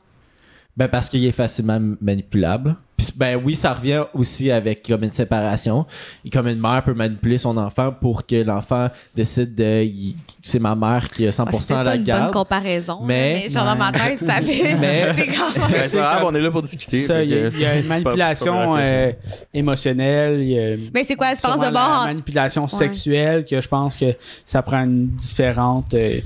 Ben, parce qu'il est facilement manipulable. Puis, ben oui, ça revient aussi avec comme une séparation. Et comme une mère peut manipuler son enfant pour que l'enfant décide de. il- C'est ma mère qui a 100% Ah, c'est la pas une bonne garde. comparaison. Mais- Mais, genre dans ma tête, ça fait. Mais- (laughs) (laughs) c'est grave. C'est on est là pour discuter. Il y, a- y une (laughs) manipulation euh, émotionnelle. il y a Mais c'est quoi différence sûrement de bord manipulation sexuelle que je pense que ça prend une différente. euh,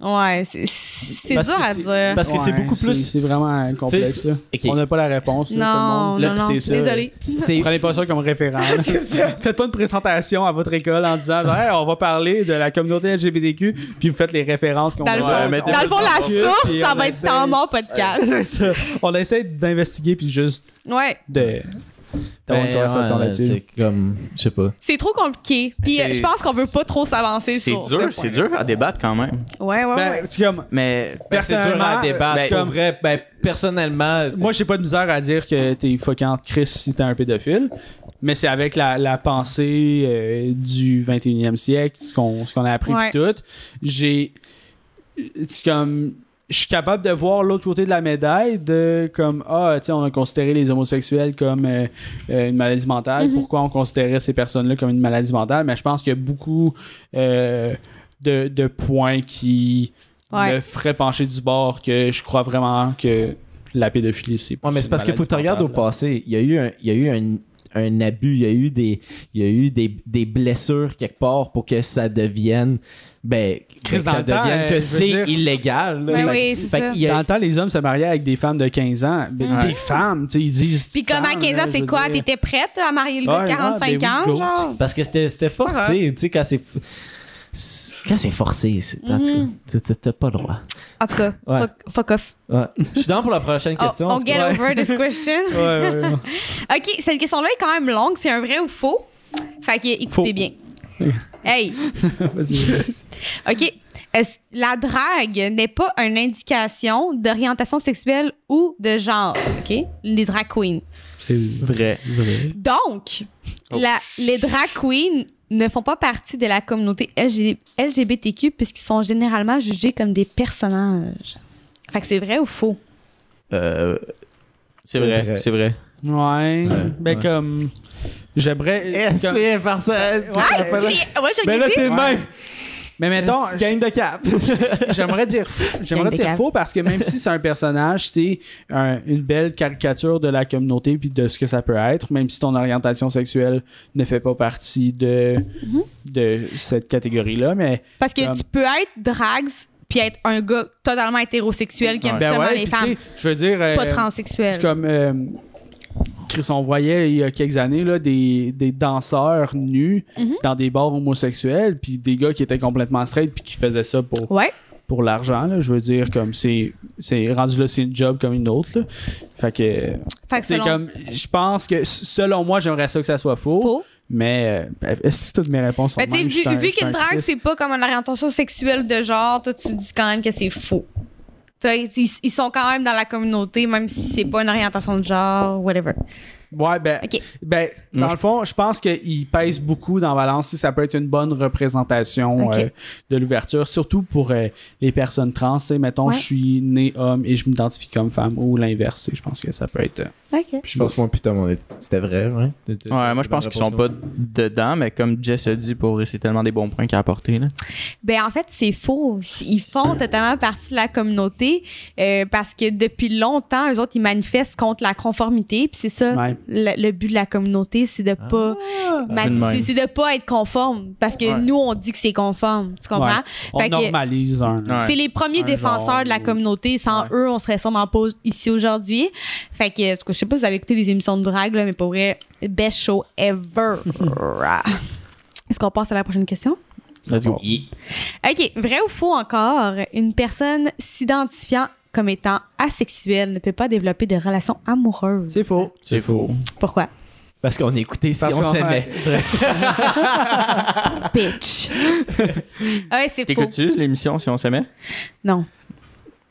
Ouais, c'est- dur à dire. Parce que c'est beaucoup plus. C'est vraiment complexe. c'est- là. ok. On n'a pas la réponse. là, Non, non, non. c'est ça. Désolée. (laughs) C'est Prenez pas ça comme référent. (laughs) faites pas une présentation à votre école en disant (laughs) Hey, on va parler de la communauté LGBTQ, puis vous faites les références qu'on Dans le va- fond, dans le fond, la source, ça on va être essaie- dans mon podcast. C'est ça. On essaie d'investiguer puis juste Ouais, de d'avoir une Ben, conversation ouais, là-dessus? C'est comme. Je sais pas. c'est trop compliqué. Puis C'est- euh, je pense qu'on veut pas trop s'avancer C'est sur dur, ce c'est dur à débattre quand même. Ouais, ouais, Ben, ouais. tu sais, comme, Mais Ben, c'est dur à Personnellement, débattre. ben, pour vrai, ben, personnellement. moi, j'ai pas de misère à dire que t'es fucking Chris si t'es un pédophile, mais c'est avec la, la pensée euh, du 21e siècle, ce qu'on ce qu'on a appris Ouais. pis tout. J'ai. C'est comme. Je suis capable de voir l'autre côté de la médaille de comme ah tu sais on a considéré les homosexuels comme euh, euh, une maladie mentale Mhm. pourquoi on considérait ces personnes-là comme une maladie mentale? Mais je pense qu'il y a beaucoup euh, de, de points qui Ouais. me feraient pencher du bord que je crois vraiment que la pédophilie c'est Ouais, mais c'est parce qu'il faut que tu regardes au passé passé. Il y a eu un, il y a eu un, un abus, il y a eu des, il y a eu des, des blessures quelque part pour que ça devienne, ben, que ça devienne euh, que veux c'est dire- illégal. là. Ben Fait- oui, c'est ça. qu'il y a- Dans le temps, les hommes se mariaient avec des femmes de 15 ans. Ouais. Des femmes, tu sais, ils disent. Puis comme à femmes, 15 là, ans, c'est quoi? dire. T'étais prête à marier le gars de Ouais, 45 ah, ben ans, genre? C'est parce que c'était c'était forcé, tu sais, quand c'est. Quand c'est forcé, en tout cas, t'as pas le droit. En tout cas, Ouais. fuck, fuck off. Ouais. Je suis dans pour la prochaine Oh, question. on get over this question. (laughs) Ouais, ouais, ouais. (laughs) OK, cette question-là est quand même longue. C'est un vrai ou faux? Fait que écoutez Faux. bien. (laughs) Hey, Vas-y. OK. Est-ce- la drague n'est pas une indication d'orientation sexuelle ou de genre, OK? Les drag queens. C'est vrai. vrai. Donc, Oh. la- les drag queens ne font pas partie de la communauté LG LGBTQ puisqu'ils sont généralement jugés comme des personnages. Fait que c'est vrai ou faux? Euh, c'est vrai, vrai. c'est vrai. Ouais. Ben, ouais. comme. J'aimerais. Eh, comme- c'est par ça. Ah, j'ai- moi, j'ai Ben là, t'es de même. Mais mettons, Tu gagnes de cap. (laughs) j'aimerais dire, j'aimerais Gagne faux parce que même si c'est un personnage, c'est un- une belle caricature de la communauté puis de ce que ça peut être, même si ton orientation sexuelle ne fait pas partie de, Mhm. de cette catégorie-là. Mais Parce que Comme- tu peux être drags puis être un gars totalement hétérosexuel qui aime ben seulement ouais, les femmes, je veux dire, euh, pas transsexuel. C'est comme euh, Chris, on voyait il y a quelques années là, des, des danseurs nus Mhm. dans des bars homosexuels, puis des gars qui étaient complètement straight puis qui faisaient ça pour, Ouais. pour l'argent. Je veux dire, comme c'est rendu là, c'est une job comme une autre. là. Fait que Fait que selon comme je pense que selon moi, j'aimerais ça que ça soit faux. faux. Mais euh, est-ce que toutes mes réponses sont même? vu, vu qu'une un drague, c'est pas comme une orientation sexuelle de genre, toi, tu dis quand même que c'est faux. Ils sont quand même dans la communauté, même si c'est pas une orientation de genre, whatever. Ouais, ben, ben dans Moi, le fond, je pense qu'il pèse beaucoup dans la balance si ça peut être une bonne représentation euh, de l'ouverture, surtout pour euh, les personnes trans. Tu sais, mettons, Ouais. je suis né homme et je m'identifie comme femme ou l'inverse. Je pense que ça peut être. euh, OK. Je pense que moi, putain, mon- c'était vrai, ouais. Ouais, moi je pense qu'ils sont pas dedans, mais comme Jess a dit, pour c'est tellement des bons points qu'il a apporté. Là. Ben en fait, c'est faux. Ils font totalement partie de la communauté euh, parce que depuis longtemps, eux autres, ils manifestent contre la conformité. Puis c'est ça, Ouais. Le, le but de la communauté, c'est de pas ma- C'est de pas être conforme parce que Ouais. nous on dit que c'est conforme, tu comprends? Ouais. On Fait que- normalise un. Ouais. C'est les premiers Un défenseurs genre de la communauté. Sans Ouais. eux, on serait sûrement pas ici aujourd'hui. Fait que, je sais pas si vous avez écouté des émissions de drague, là, mais pour vrai, best show ever. (laughs) Est-ce qu'on passe à la prochaine question? Let's go. OK. Vrai ou faux encore, une personne s'identifiant comme étant asexuelle ne peut pas développer de relations amoureuses. C'est faux. C'est faux. Pourquoi? Parce qu'on écoutait si Parce on s'aimait. (laughs) Bitch. ouais, c'est faux. T'écoutes-tu l'émission si on s'aimait? Non.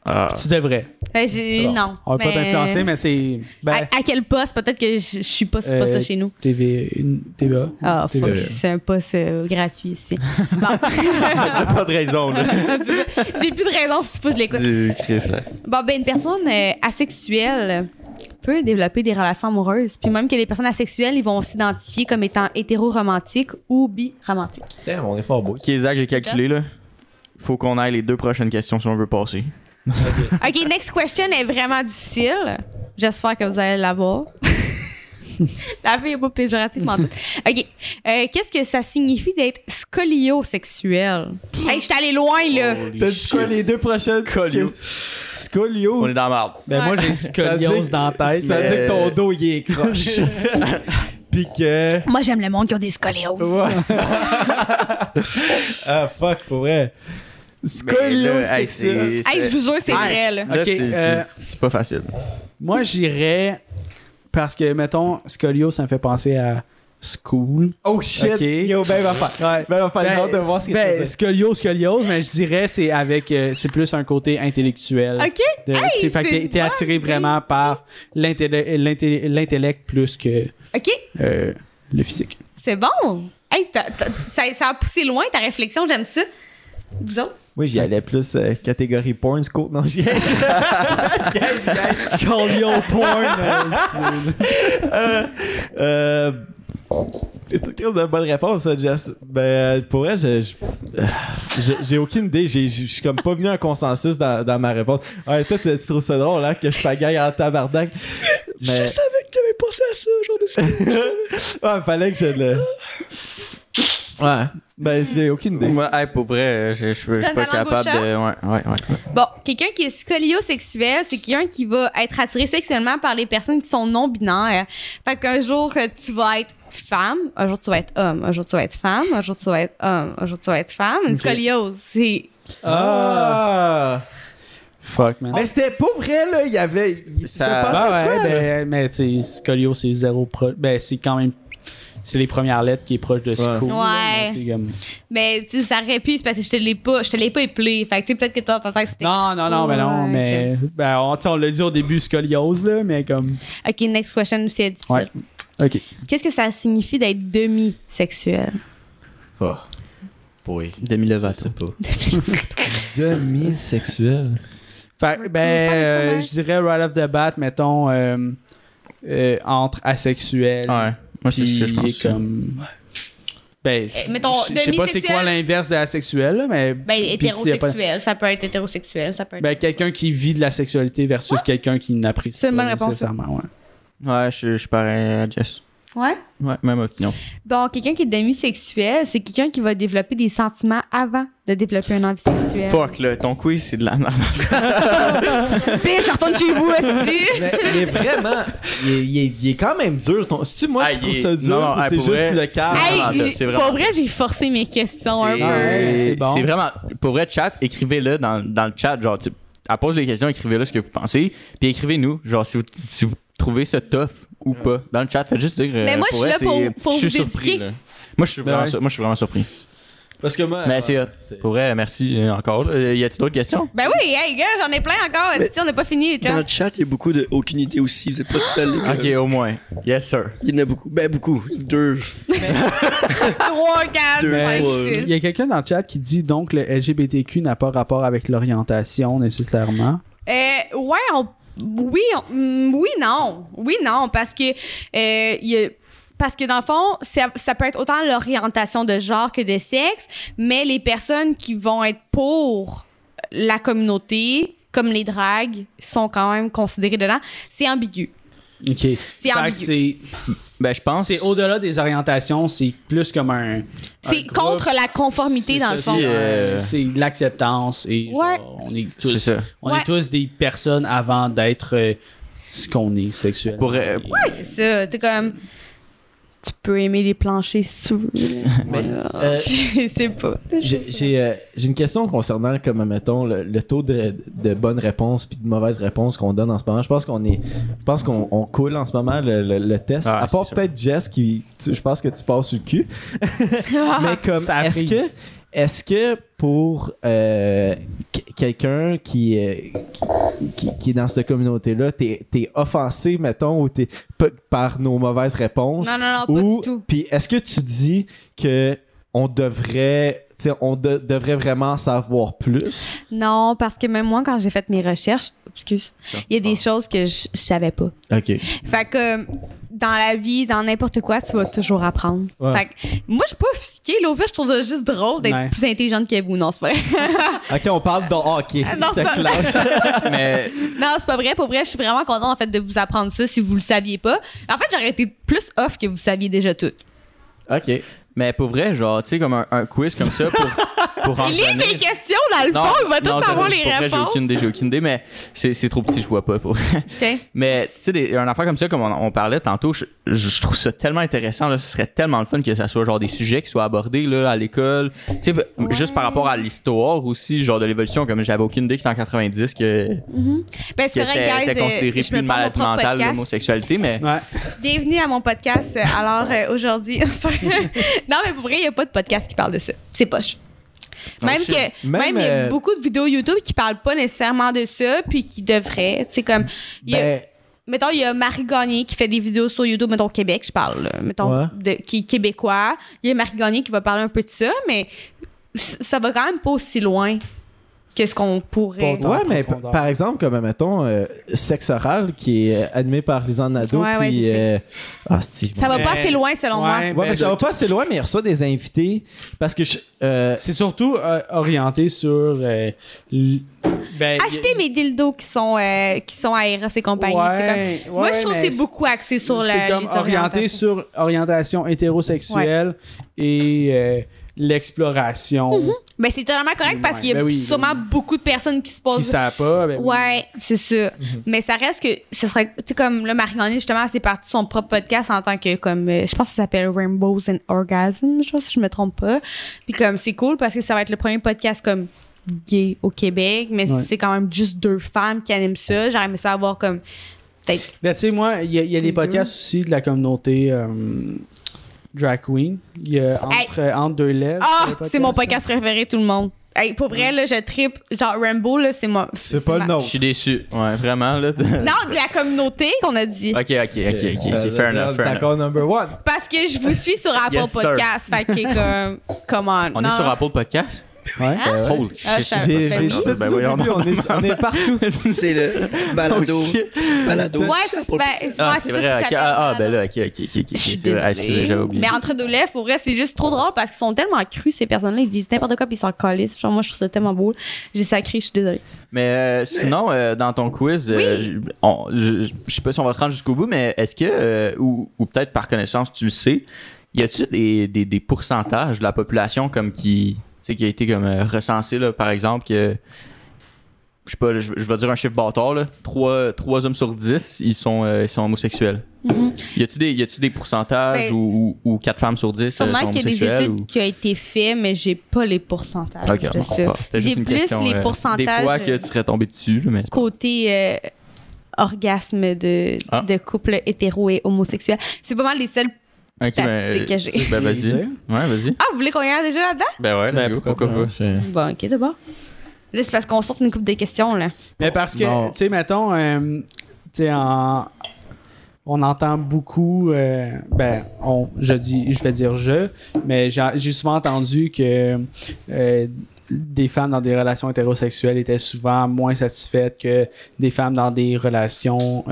Ah. Tu devrais. Que j'ai- Alors, non. On va pas mais- t'influencer, mais c'est. Ben, à, à quel poste? Peut-être que je, je suis pas, pas Euh, ça chez nous. TV, une TVA. Ah, fuck, TVA. c'est un poste euh, gratuit ici. (laughs) Bon. T'as pas de raison, là. (laughs) C'est ça. J'ai plus de raison si tu je l'écoute. Du Chris, là. Bon, ben, une personne euh, asexuelle peut développer des relations amoureuses. Puis même que les personnes asexuelles, ils vont s'identifier comme étant hétéro-romantiques ou bi-romantiques. Damn, on est fort beau. Ok, Zach, j'ai calculé, là? Faut qu'on aille les deux prochaines questions si on veut passer. OK, next question est vraiment difficile. J'espère que vous allez l'avoir. (laughs) La fille n'est pas péjorativement tout. OK. Euh, Qu'est-ce que ça signifie d'être scoliosexuel? Hey, je suis allée loin, là. T'as dit quoi les deux prochaines? Scolio. Scolio. On est dans la merde. Ben, moi, j'ai Ça veut dire- scoliose dans la tête. Ça veut dire que ton dos, il est croche. (laughs) Puis que. Moi, j'aime le monde qui a des scolioses. Ouais. (laughs) ah, fuck, pour vrai. Scolio, Mais là, hey, je vous jure, c'est vrai, là. Tu- tu- euh, c'est pas facile. Moi, j'irais. Parce que, mettons, scolio, ça me fait penser à school. Oh shit. Ok. Yo, ben, va faire. Ouais. Ben, va faire. J'ai hâte de voir ce que tu ben, veux dire. scoliose, scoliose, mais je dirais c'est avec euh, c'est plus un côté intellectuel. OK? De- Hey, tu fait que c'est t'es- attiré vraiment par l'intellect plus que OK? euh, le physique. C'est bon. Hey, t'as- t'as- ça, ça a poussé loin ta réflexion, j'aime ça. Vous autres? Oui, j'y allais plus euh, catégorie porn, scope. Non, j'y allais. (laughs) Scolio porn. euh, euh, c'est une de bonne réponse, ça, Jess. Ben, euh, pour vrai, je- je- euh, j'ai aucune idée. Je suis comme pas venu à un consensus dans, dans ma réponse. Ouais, toi, tu trouves ça drôle, là, que je pagaille en tabarnak. Je Mais, savais que t'avais pensé à ça, genre de (laughs) ouais, fallait que je le. Ouais. Ben, j'ai aucune idée. Moi, hey, pour vrai, euh, je suis pas capable de. Ouais, ouais, ouais. Bon, quelqu'un qui est scoliosexuel, c'est quelqu'un qui va être attiré sexuellement par les personnes qui sont non-binaires. Fait qu'un jour, euh, tu vas être femme, un jour, tu vas être homme, un jour, tu vas être femme, un jour, tu vas être homme, un jour, tu vas être femme. Une scoliose, c'est... Ah! Fuck, man. Mais c'était pas vrai, là. Il y avait. Ça- Ah ça, ouais, quoi, là? ben, mais tu sais, scolio, c'est zéro pro. Ben, c'est quand même. C'est les premières lettres qui est proche de school. là, Ouais. mais c'est comme- Mais tu sais, ça aurait pu, c'est parce que je te l'ai pas, je te l'ai pas éplé. Fait que tu sais, peut-être que toi, ta tête, c'était... Non, non, non, mais non, Ouais, mais. Ben, on, tu sais, on l'a dit au début, scoliose, là, mais comme. OK, next question, c'est difficile. Ouais. Ok. Qu'est-ce que ça signifie d'être demi-sexuel? Oh. Oui. Demi Lovato. (laughs) Demi-sexuel. Fait, Ouais, ben, euh, ouais. je dirais right off the bat, mettons, euh, euh, entre asexuel. Ouais. Moi, c'est ce que je pense. comme. Ben, Eh, mettons, je sais pas c'est quoi l'inverse de asexuel, là, mais. Ben, pas- hétérosexuel. Ça peut être hétérosexuel, ça peut être... Ben, quelqu'un qui vit de la sexualité versus quelqu'un qui n'apprécie C'est une pas bonne réponse, nécessairement, ouais. Ouais, je je suis pareil à Jess. Ouais? Ouais, même opinion. Bon, quelqu'un qui est demi-sexuel, c'est quelqu'un qui va développer des sentiments avant de développer un envie sexuelle. Fuck, là, ton quiz, c'est de la merde. (laughs) Bitch, retourne chez vous, est mais, mais vraiment, il est, il est- il est quand même dur. Ton... C'est-tu moi Ah, qui il trouve est- ça dur non, non, ou ah, c'est pour juste vrai, le cas? c'est Hey, c'est pour vrai, j'ai forcé mes questions un C'est- peu. C'est bon. C'est vraiment. Pour vrai, chat, écrivez-le dans, dans le chat. Genre, pose les questions, écrivez-le ce que vous pensez. Puis écrivez-nous, genre, si vous, si vous trouvez ça tough ou pas. Dans le chat, faites juste dire. Mais euh, moi, je suis là pour- c'est- pour je suis vous surpris, là. Moi, je suis vraiment, Ouais. sur- moi, je suis vraiment surpris. Parce que moi. Mais c'est hot. Pour vrai, merci euh, encore. Euh, y a-t-il d'autres questions? Ben oui, hey, gars, j'en ai plein encore. Mais- on n'a pas fini, Dans le chat, il y a beaucoup de aucune idée aussi. Vous êtes pas tout seul, les gars. Ok, au moins. Yes, sir. Il y en a beaucoup. Ben, beaucoup. Deux. (laughs) 3, 4, Deux, 5, trois. Il 6. y a quelqu'un dans le chat qui dit donc le LGBTQ n'a pas rapport avec l'orientation nécessairement. Euh, ouais, on- oui, mm, oui, non. Oui, non, parce que euh, y a- parce que dans le fond, ça, ça peut être autant l'orientation de genre que de sexe, mais les personnes qui vont être pour la communauté, comme les dragues, sont quand même considérées dedans. C'est ambigu. Ok. C'est ambigu. c'est Ben, je pense. c'est au-delà des orientations, c'est plus comme un. C'est contre la conformité, dans le C'est fond. ça, Euh, C'est l'acceptance et Ouais. genre, on est C'est tous, on Ouais. est tous des personnes avant d'être euh, ce qu'on est sexuellement. Pour, euh, Ouais, c'est ça. T'es comme. Tu peux aimer les planchers sous. (laughs) Mais, Euh, euh, (laughs) je sais pas. J'ai j'ai, euh, j'ai une question concernant, comme, mettons, le, le taux de, de bonnes réponses puis de mauvaises réponses qu'on donne en ce moment. Je pense qu'on est. Je pense qu'on on coule en ce moment le, le- le test. Ah, à part peut-être Jess qui. tu- je pense que tu passes sur le cul. (laughs) Mais comme. Est-ce que. Est-ce que pour euh, qu- quelqu'un qui, euh, qui, qui- est dans cette communauté-là, t'es es offensé, mettons, ou t'es par nos mauvaises réponses? Non, non, non, pas Ou- du tout. Puis est-ce que tu dis que on devrait, on de- devrait vraiment savoir plus? Non, parce que même moi, quand j'ai fait mes recherches, excuse, il y a des choses que je, je savais pas. Ok. Fait que dans la vie, dans n'importe quoi, tu vas toujours apprendre. Ouais. Fait que moi, je suis pas offusquée. Là, au fait, je trouve ça juste drôle d'être Ouais. plus intelligente que vous. Non, c'est pas vrai. (laughs) Ok, on parle de hockey. (laughs) Non, Ça (laughs) mais non, c'est pas vrai. Pour vrai, je suis vraiment contente en fait de vous apprendre ça si vous le saviez pas. En fait, j'aurais été plus off que vous saviez déjà tout. ok. Mais pour vrai, genre, tu sais, comme un, un quiz comme ça pour, pour (laughs) en Il lit mes questions dans le fond, il va tout non, savoir pour les vrai, J'ai réponses. aucune idée, j'ai aucune idée, mais c'est c'est trop petit, je vois pas. Pour... Mais tu sais, un affaire comme ça, comme on, on parlait tantôt, je, trouve ça tellement intéressant. Là, ce serait tellement le fun que ça soit genre des sujets qui soient abordés là, à l'école. Tu sais, juste par rapport à l'histoire aussi, genre de l'évolution, comme j'avais aucune idée que c'était en 90 que, Ben, c'est que correct, c'était guys. c'était euh, considéré plus une maladie mentale, l'homosexualité, mais. Ouais. Bienvenue à mon podcast. Euh, Alors, euh, aujourd'hui. (laughs) non, mais pour vrai, il n'y a pas de podcast qui parle de ça. C'est poche. Oh, Même shit. que, Même, même, il y a euh, beaucoup de vidéos YouTube qui parlent pas nécessairement de ça, puis qui devraient. Tu sais, comme. il y a- Ben, mettons, il y a Marie Gagné qui fait des vidéos sur YouTube, mettons Québec, je parle, là, mettons, Ouais. de, qui est québécois. Il y a Marie Gagné qui va parler un peu de ça, mais ça va quand même pas aussi loin que ce qu'on pourrait. Pas ouais, mais par exemple, comme mettons, euh, Sexe oral, qui est euh, animé par Lisanne Nadeau. Ouais, ouais, puis, je sais. euh, Ah, Steve. Ça va Mais- pas assez loin, selon moi. Ouais, Ouais, ben, mais ça va pas assez loin, mais il reçoit des invités. Parce que je. euh, C'est surtout euh, orienté sur. euh, l- ben, Acheter mes dildos qui sont, euh, qui sont à Eros et compagnie. Ouais, comme- ouais, moi, je trouve que mais c'est beaucoup axé sur la- C'est comme orienté sur orientation hétérosexuelle et l'exploration. Ben, c'est totalement correct parce Ouais, qu'il y a ben oui, sûrement ben beaucoup de personnes qui se Qui posent. savent pas. ben oui. Ouais, c'est ça. Mais ça reste que ce serait, tu sais, comme le Marie-Gagné, justement, c'est parti de son propre podcast en tant que, comme, euh, je pense que ça s'appelle Rainbows and Orgasm, je sais pas si je me trompe pas. Puis comme, c'est cool parce que ça va être le premier podcast comme gay au Québec, mais Ouais. c'est quand même juste deux femmes qui animent ça. J'aurais aimé ça avoir comme, peut-être. Ben, tu sais, moi, il y a, y des podcasts aussi de la communauté euh, drag queen. Il y a entre, euh, entre deux lèvres. Ah, le c'est mon podcast préféré, tout le monde. Hey, pour vrai, là, je tripe. Genre, Rainbow, là, c'est moi. C'est pas le nôtre. Je suis déçu. Ouais, vraiment, là. (laughs) Non, de la communauté qu'on a dit. ok, ok, ok, ok, ok. euh, fair enough, fair enough. D'accord, number one. Parce que je vous suis sur Apple Yes. Podcast. Fait que, comme, come on. On non. est sur Apple Podcast? Ouais. Holy Ah, shit. savais J'ai j'ai tout Ben voyons donc. on est, on est partout. (laughs) C'est le balado. Oh, shit. balado. Ouais, c'est ben, Ah, c'est ça, vrai. Ah, ah, balado. ben là, ok, ok, ok, ok. Ah, excusez, désolée. j'avais oublié. Mais entre deux lèvres, pour vrai, c'est juste trop drôle parce qu'ils sont tellement crus, ces personnes-là. Ils disent n'importe quoi puis ils s'en. Genre, moi, je trouve ça tellement beau. J'ai sacré, je suis désolée. Mais euh, sinon, euh, dans ton quiz, euh, je, on- je, sais pas si on va se rendre jusqu'au bout, mais est-ce que, euh, ou, ou peut-être par connaissance, tu le sais, y a-tu des, des, des pourcentages de la population comme qui, qui a été comme euh, recensé, là, par exemple, que, je sais pas, je, je vais dire un chiffre bâtard, là, 3, hommes sur 10, ils sont, euh, ils sont homosexuels. Y a-tu des, y a-tu des pourcentages Ben, ou, ou, ou 4 femmes sur 10 euh, sont Sûrement qu'il y a des études ou- qui ont été faites, mais j'ai pas les pourcentages Ok, bon, c'était juste J'ai une plus question, les euh, pourcentages, Des fois que euh, tu serais tombé dessus, mais Côté euh, orgasme de, Ah. de couple hétéro et homosexuel. C'est pas mal les seuls. Ok, statistiques que j'ai. ben, ben, vas-y. dire? Ouais, vas-y. Ah, vous voulez qu'on y aille déjà là-dedans? Ben ouais, Ben, pourquoi pourquoi pas? Bon, ok, d'abord. Là, c'est parce qu'on sort une coupe de questions, là. Mais parce que, tu sais, mettons, euh, tu sais, en- on entend beaucoup, euh, ben, on, je dis, je vais dire je, mais j'ai j'ai souvent entendu que euh, des femmes dans des relations hétérosexuelles étaient souvent moins satisfaites que des femmes dans des relations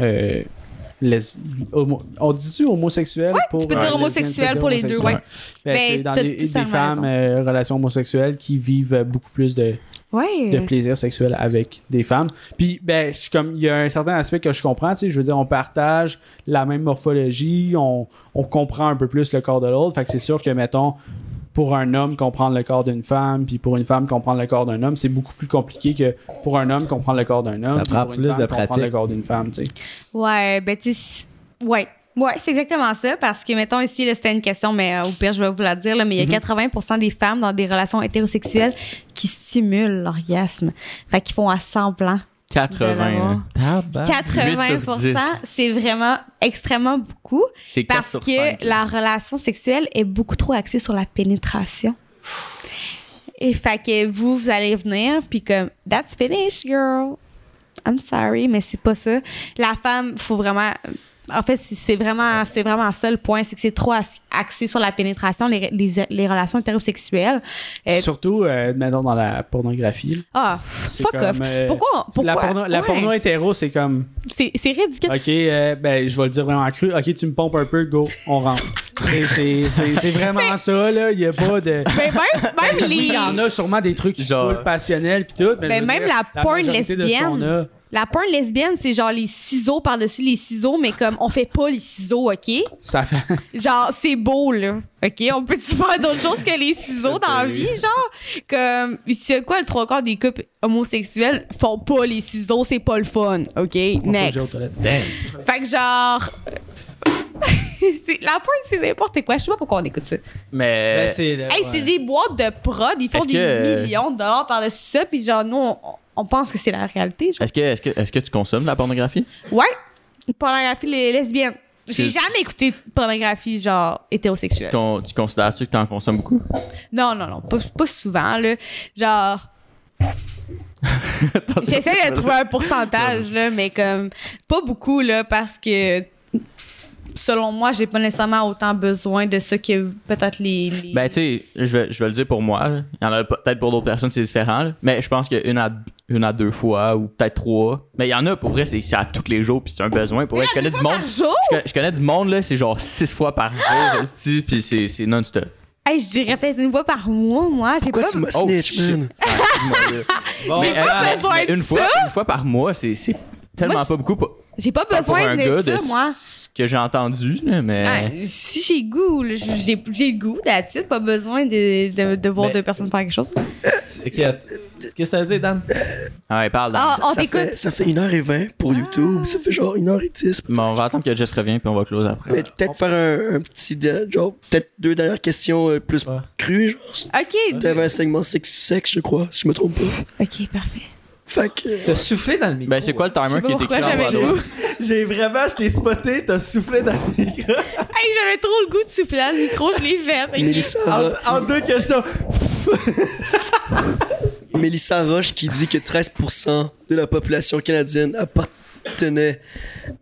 homo- on dit-tu homosexuelles pour tu peux dire euh, homosexuel pour les deux, ouais. homosexuel. Ben, Ben, dans des, femmes euh, relations homosexuelles qui vivent beaucoup plus de Ouais. de plaisir sexuel avec des femmes. Puis, ben, je comme, il y a un certain aspect que je comprends, tu sais, je veux dire, on partage la même morphologie, on, on comprend un peu plus le corps de l'autre. Fait que c'est sûr que, mettons, pour un homme comprendre le corps d'une femme, puis pour une femme comprendre le corps d'un homme, c'est beaucoup plus compliqué que pour un homme comprendre le corps d'un homme. Ça prend pour une plus femme de comprendre pratique. le corps d'une femme, tu sais. Ouais, ben tu sais, ouais. Ouais, c'est exactement ça, parce que, mettons, ici, là, c'était une question, mais euh, au pire, je vais vous la dire, là, mais il y a 80% des femmes dans des relations hétérosexuelles qui stimulent l'orgasme. Fait qu'ils font à semblant. De 80. l'avoir. hein. Tabarnak. 80 8 sur 10. c'est vraiment extrêmement beaucoup, C'est 4 parce sur que 5. la relation sexuelle est beaucoup trop axée sur la pénétration. Et fait que vous, vous allez venir, puis comme, that's finished, girl. I'm sorry, mais c'est pas ça. La femme, faut vraiment. En fait, c'est vraiment, c'est vraiment ça le point, c'est que c'est trop axé sur la pénétration, les, les, les relations hétérosexuelles. Euh, Surtout, euh, mettons, dans la pornographie. Ah, C'est fuck comme, off. euh, Pourquoi? pourquoi? La porno, la Ouais. porno hétéro, c'est comme, C'est ridicule. OK, euh, ben, je vais le dire vraiment cru. OK, tu me pompes un peu, go, on rentre. (laughs) C'est- vraiment ça, là. Il n'y a pas de. (laughs) Ben, même, même les. il y en a sûrement des trucs Genre- passionnels puis tout. Mais Ben, même dire, la porn lesbienne. La porn lesbienne, c'est genre les ciseaux par-dessus les ciseaux, mais comme on fait pas les ciseaux, OK? ça fait. (laughs) Genre, c'est beau, là. OK? On peut-tu faire d'autres choses que les ciseaux dans la vie, genre? Comme, c'est quoi le trois quarts des couples homosexuels font pas les ciseaux, c'est pas le fun. OK? On Next. Fait que genre. (laughs) la porn, c'est n'importe quoi. Je sais pas pourquoi on écoute ça. Mais. Ben, c'est Hey, c'est des boîtes de prod, ils font des que- millions de dollars par-dessus ça, puis genre, nous, on, on pense que c'est la réalité. Est-ce que, est-ce, que, est-ce que tu consommes de la pornographie? Ouais, pornographie les- lesbienne. J'ai jamais écouté de pornographie genre hétérosexuelle. Con- tu considères-tu que tu en consommes beaucoup? Non, non, non, pas, pas souvent, là. Genre. (laughs) J'essaie de trouver un pourcentage, là, mais comme. Pas beaucoup, là, parce que. Selon moi, j'ai pas nécessairement autant besoin de ça que peut-être les, les- Ben, tu sais, je vais, je vais le dire pour moi. Il y en a peut-être pour d'autres personnes, c'est différent. là. Mais je pense qu'une à, une à deux fois ou peut-être trois. Mais il y en a, pour vrai, c'est, c'est à tous les jours, puis c'est un besoin. Pour vrai, je connais du monde. Je, connais- je connais du monde, là, c'est genre six fois par jour, esti, puis c'est, c'est non-stop. Hey, je dirais peut-être une fois par mois, moi. J'ai Pourquoi pas. tu m'as Oh, snitch, shit. man? Ah. (laughs) Bon, Mais, J'ai pas euh, besoin mais de une fois, une fois par mois, c'est, c'est tellement Moi, pas beaucoup. pour- J'ai pas pour besoin un de gars ça, moi. ce que j'ai entendu, là, mais. Ah, si j'ai goût, j'ai j'ai le goût, it, pas besoin de, de, de voir Mais- deux personnes faire quelque chose. Qu'est-ce que t'as dit, Dan? Ah ouais, parle. dans- Ah, on ça, fait, ça fait 1h20 pour YouTube. Ça fait genre 1h10. Bon, on va attendre que Jess revienne, puis on va close après. Mais peut-être faire un, un petit. genre, peut-être deux dernières questions euh, plus Ouais. crues, genre. Ok, T'avais un segment sexe, sexe, je crois, si je me trompe pas. ok, parfait. Fait que. T'as soufflé dans le micro. Ben, c'est quoi le timer qui est écrit en bas à droite? (laughs) J'ai vraiment, je t'ai spoté, t'as soufflé dans le micro. (laughs) Hey, j'avais trop le goût de souffler dans le micro, je l'ai fait. (laughs) Mélissa, En, en deux questions. Mélissa Roche qui dit que 13% de la population canadienne appartenait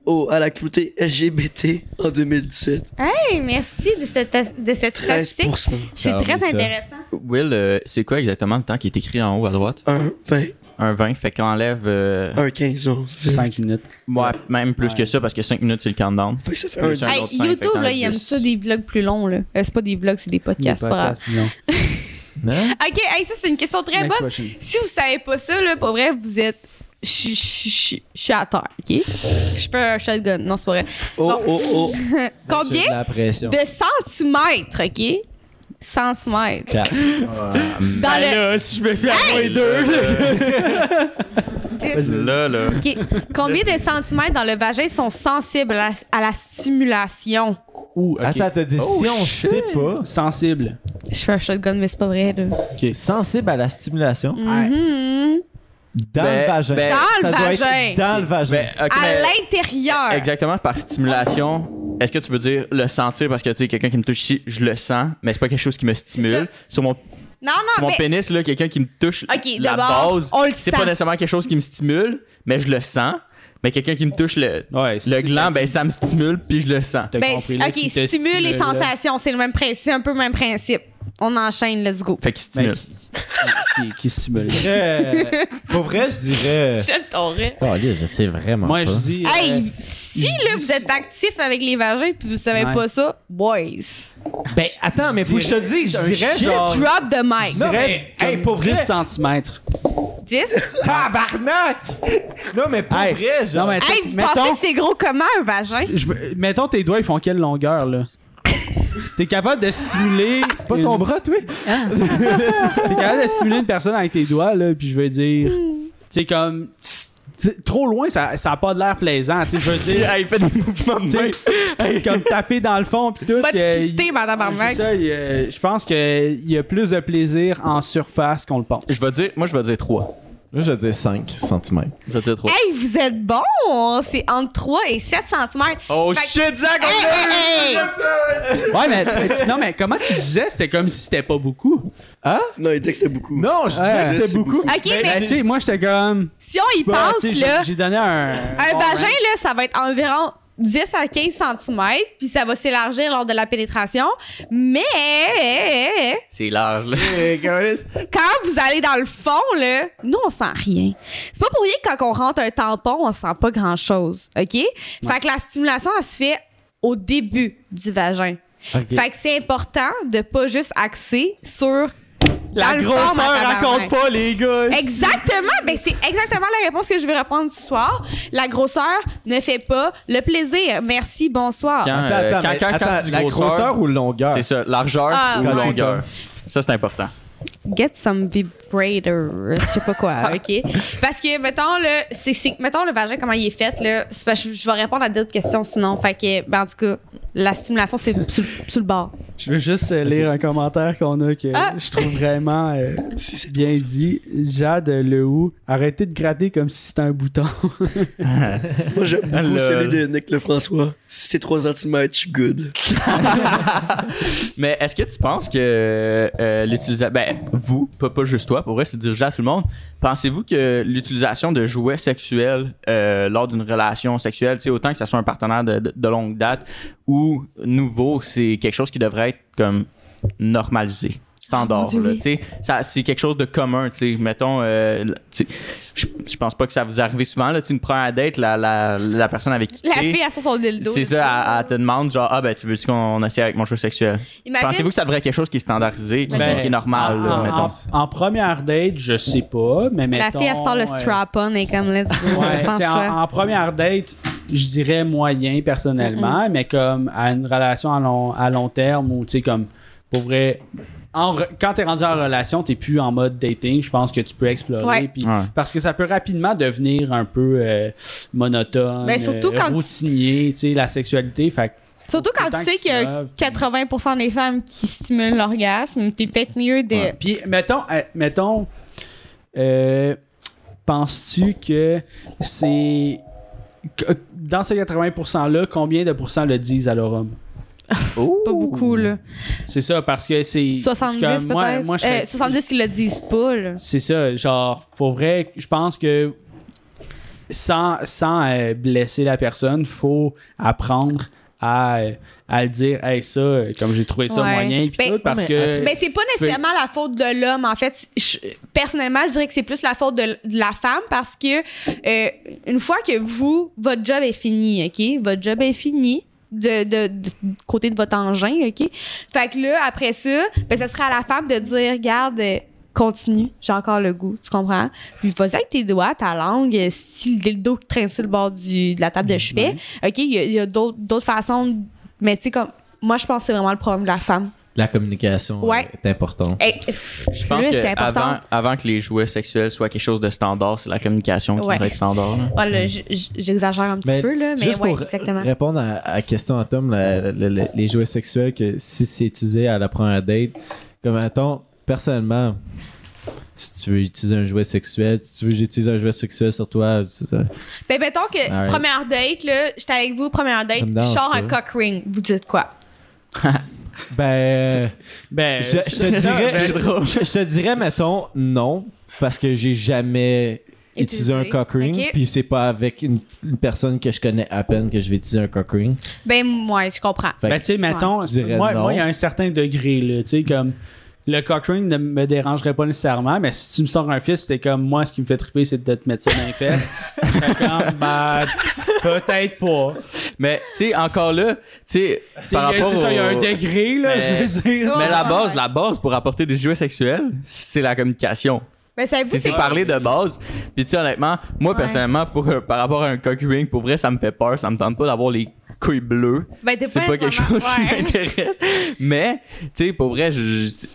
au, à la communauté LGBT en 2017. Hey, merci de cette, de cette statistique. 13%. C'est très intéressant. Will, euh, c'est quoi exactement le temps qui est écrit en haut à droite? 1, 20, Un 20, fait qu'on enlève. euh, 1, 15, 11. Fait, 5 minutes. ouais, même plus Ouais. que ça parce que 5 minutes c'est le countdown. fait que ça fait Plus un un. Hey, YouTube, là, ils as aiment 10. ça des vlogs plus longs. Là. Euh, c'est pas des vlogs, c'est des podcasts. Des pas grave. podcasts, non. (laughs) Hein? Ok, hey, ça, c'est une question très Next bonne. question. Si vous savez pas ça, là, pour vrai, vous êtes. Je suis à terre, ok? Je peux un shotgun. Non, c'est pas vrai. Oh, oh, oh. (laughs) De Combien la de centimètres, ok? Centimètres. Quatre. (laughs) Dans Ben le. là, si je me fie à moi et deux. (laughs) Là, là. Ok. Combien de centimètres dans le vagin sont sensibles à la, à la stimulation? Ouh, ok. Attends, t'as dit Oh, si on shit. sait pas? Sensible. Je fais un shotgun, mais c'est pas vrai, là. Ok, sensible à la stimulation? Mhm. Dans Ben, le vagin. ben- Dans le Ça doit être vagin. Dans le vagin. Ben, ok, À mais- l'intérieur. Exactement, par stimulation. Est-ce que tu veux dire le sentir parce que tu sais, quelqu'un qui me touche ici, je le sens, mais c'est pas quelque chose qui me stimule. Sur mon, Non, sur mon mais. pénis, là, quelqu'un qui me touche Ok, la base, c'est pas nécessairement quelque chose qui me stimule, mais je le sens. Mais quelqu'un qui me touche le, Ouais, le gland, ben ça me stimule puis je le sens. Ben, compris, là, ok, te stimule les sensations, c'est le même principe, c'est un peu le même principe. On enchaîne, let's go. Fait qu'il Ben, stimule. qui, qui, qui stimule? Je dirais, euh, pour vrai, je dirais. Je le t'aurais. Oh, je sais vraiment Moi, pas. je dis. euh, Hey, si je là vous êtes actif avec les vagins puis vous savez Ouais. pas ça, boys, Ben, attends, mais faut que je te dise, je dirais genre. drop the mic. Non, dirais mais, hey, pour vrai. 10 cm. 10? Tabarnak! Non, mais pour Hey, vrai, genre. non, mais Hey, vous mettons, pensez que c'est gros comment un vagin? je me- mettons tes doigts, ils font quelle longueur, là? (laughs) T'es capable de stimuler. C'est pas ton une- bras, toi? (laughs) T'es capable de stimuler une personne avec tes doigts, là, puis je veux dire. C'est comme. c'est- Trop loin, ça, ça a pas de l'air plaisant, tu je veux dire. (laughs) il fait des mouvements de tu comme taper dans le fond, puis tout. Pas de euh, madame a- je pense qu'il y a plus de plaisir en surface qu'on le pense. Je vais dire, moi, je vais dire 3. Là, je dire 5 cm. Je dire 3. Hey, vous êtes bon! C'est entre 3 et 7 cm. Oh Fait- shit, Zach, Hey, hey, hey! Ouais, mais tu- non, mais comment tu disais, c'était comme si c'était pas beaucoup. Non, il dit que c'était beaucoup. Non, je disais Ouais. que c'était beaucoup. beaucoup. Ok, Ben, mais tu sais, moi, j'étais comme. si on y bah, pense, là, J'ai donné un. un bon vagin, range. là, ça va être environ 10 à 15 cm, puis ça va s'élargir lors de la pénétration. Mais C'est large, là. quand vous allez dans le fond, là, nous, on sent rien. C'est pas pour rien que quand on rentre un tampon, on sent pas grand-chose, OK? Fait que la stimulation, elle se fait au début du vagin. Ok. Fait que c'est important de pas juste axer sur La grosseur raconte pas, les gars. Exactement, ben c'est exactement la réponse que je vais répondre ce soir. La grosseur ne fait pas le plaisir. Merci, bonsoir. Quand, Attends, euh, attends, quand, mais quand, attends, quand tu dis la grosseur, grosseur ou longueur? c'est ça, largeur Ah, ou ouais. longueur. Ça, c'est important. Get some vibrator, je sais pas quoi, (laughs) ok? Parce que mettons le, c'est, c'est- mettons le vagin comment il est fait là. Je vais répondre à d'autres questions sinon. Fait que, ben en tout cas, la stimulation c'est sur, le bord. Je veux juste euh, lire un commentaire qu'on a que Ah. je trouve vraiment euh, (laughs) Si c'est bien dit. Jade Lehou, arrêtez de gratter comme si c'était un bouton. (laughs) Moi, j'aime beaucoup celui de Nick Lefrançois. Si c'est 3 cm, je suis good. (laughs) Mais est-ce que tu penses que euh, l'utilisation. Ben, vous, pas, pas juste toi, pour vrai, c'est dirigé à tout le monde. Pensez-vous que l'utilisation de jouets sexuels euh, lors d'une relation sexuelle, tu sais, autant que ça soit un partenaire de, de- de longue date ou nouveau, c'est quelque chose qui devrait être comme normalisé? Standard, Dieu, là, oui. tu sais. Ça- c'est quelque chose de commun, tu sais. Mettons, euh, je je pense pas que ça vous arrive souvent, là, une première date, la, la, la personne avec qui La fille a son dildo. c'est ça, elle, elle te demande genre ah ben tu veux-tu qu'on essaie avec mon jeu sexuel. Imagine- Pensez-vous que ça devrait être quelque chose qui est standardisé, qui, Ben, qui est normal, en, là, en- mettons? en première date, je sais pas, mais La mettons, fille elle sort le strap-on et comme let's go. Ouais, (laughs) en première date, je dirais moyen personnellement, mais comme à une relation à long, à long terme ou tu sais comme pour vrai en re- quand t'es rendu en relation, t'es plus en mode dating. Je pense que tu peux explorer. Ouais. puis- Ouais. Parce que ça peut rapidement devenir un peu euh, monotone, Ben, surtout euh, quand- routinier, tu sais, la sexualité. Fait que Surtout quand tu sais que qu'il y a tu lèves, puis- 80% des femmes qui stimulent l'orgasme, t'es peut-être mieux de. Ouais. Puis, mettons, euh, mettons euh, penses-tu que c'est. Que- Dans ces 80%-là, combien de pourcents le disent à leur homme? Pas beaucoup, là. C'est ça, parce que c'est. 70 c'est comme- moi, peut-être? moi, je Euh, serais- 70 qui le disent pas, là. C'est ça, genre, pour vrai, je pense que sans, sans euh, blesser la personne, faut apprendre à, euh, à le dire, hey, ça, euh, comme j'ai trouvé ça Ouais. moyen, puis Ben, tout, parce mais que. Mais c'est pas nécessairement la faute de l'homme, en fait. Je- personnellement, je dirais que c'est plus la faute de, de la femme parce que euh, une fois que vous, votre job est fini, OK? Votre job est fini. De, de, côté de votre engin, OK? Fait que là, après ça, ben, ce serait à la femme de dire, regarde, euh, continue, j'ai encore le goût, tu comprends? Puis vas-y avec tes doigts, ta langue, si le dildo qui traîne sur le bord du, de la table de chevet, OK? Il y a, a d'autres d'autres façons, de- mais tu sais, comme, moi, je pense que c'est vraiment le problème de la femme. La communication Ouais. est importante. Je pense plus, que avant, avant que les jouets sexuels soient quelque chose de standard, c'est la communication qui Ouais. devrait être standard. j- j'exagère un petit Mais peu, là, mais Juste ouais, pour exactement. répondre à, la question à Tom, la- la- la- les jouets sexuels, que si c'est utilisé à la première date, comme mettons, personnellement, si tu veux utiliser un jouet sexuel, si tu veux que j'utilise un jouet sexuel sur toi, c'est ça. Ben, mettons que Alright. première date, là, j'étais avec vous, première date, je sors un cock ring. Vous dites quoi? (laughs) Ben, (laughs) Ben, je, je te (laughs) dirais, je, je te dirais, mettons, non, parce que j'ai jamais utilisé un cock ring, puis c'est pas avec une, une personne que je connais à peine que je vais utiliser un cock ring. Ben, moi, je comprends. Fait Ben, tu sais, mettons, moi, il y a un certain degré, là, tu sais, comme. Le cock ring ne me dérangerait pas nécessairement, mais si tu me sors un fils, c'est comme moi, ce qui me fait triper, c'est de te mettre ça dans les fesses. (laughs) Comme, ben, peut-être pas. Mais tu sais, encore là, tu sais, par il y a- rapport c'est ça, il y a un au- degré, là, Mais- je veux dire. Mais la base, la base pour apporter des jouets sexuels, c'est la communication. Ben, savez-vous, C'est c'est parler de base. Puis tu sais, honnêtement, moi Ouais. personnellement, pour, euh, par rapport à un cock ring, pour vrai, ça me fait peur. Ça me tente pas d'avoir les couilles bleues. Ben, t'es C'est pas quelque nécessairement- chose qui m'intéresse. Mais, tu sais, pour vrai, je- je-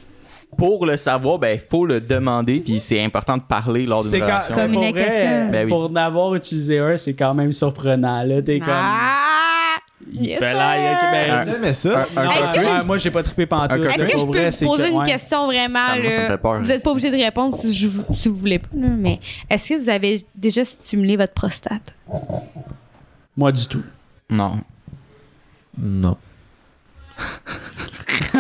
pour le savoir, ben, faut le demander. Puis c'est important de parler lors d'une quand, relation. pour Communication. vrai, Ben oui. pour n'avoir utilisé un, c'est quand même surprenant. Là, t'es comme. Ah! Yes, Ben là, il y a- ben, ça? Un- un que je- moi, j'ai pas trippé pantoute. Est-ce que je peux vrai, vous c'est poser que- une ouais. question vraiment? Ça, moi, ça me fait peur, vous n'êtes pas obligé de répondre si, je, si vous voulez pas, là, mais est-ce que vous avez déjà stimulé votre prostate? Moi, du tout. Non. Non.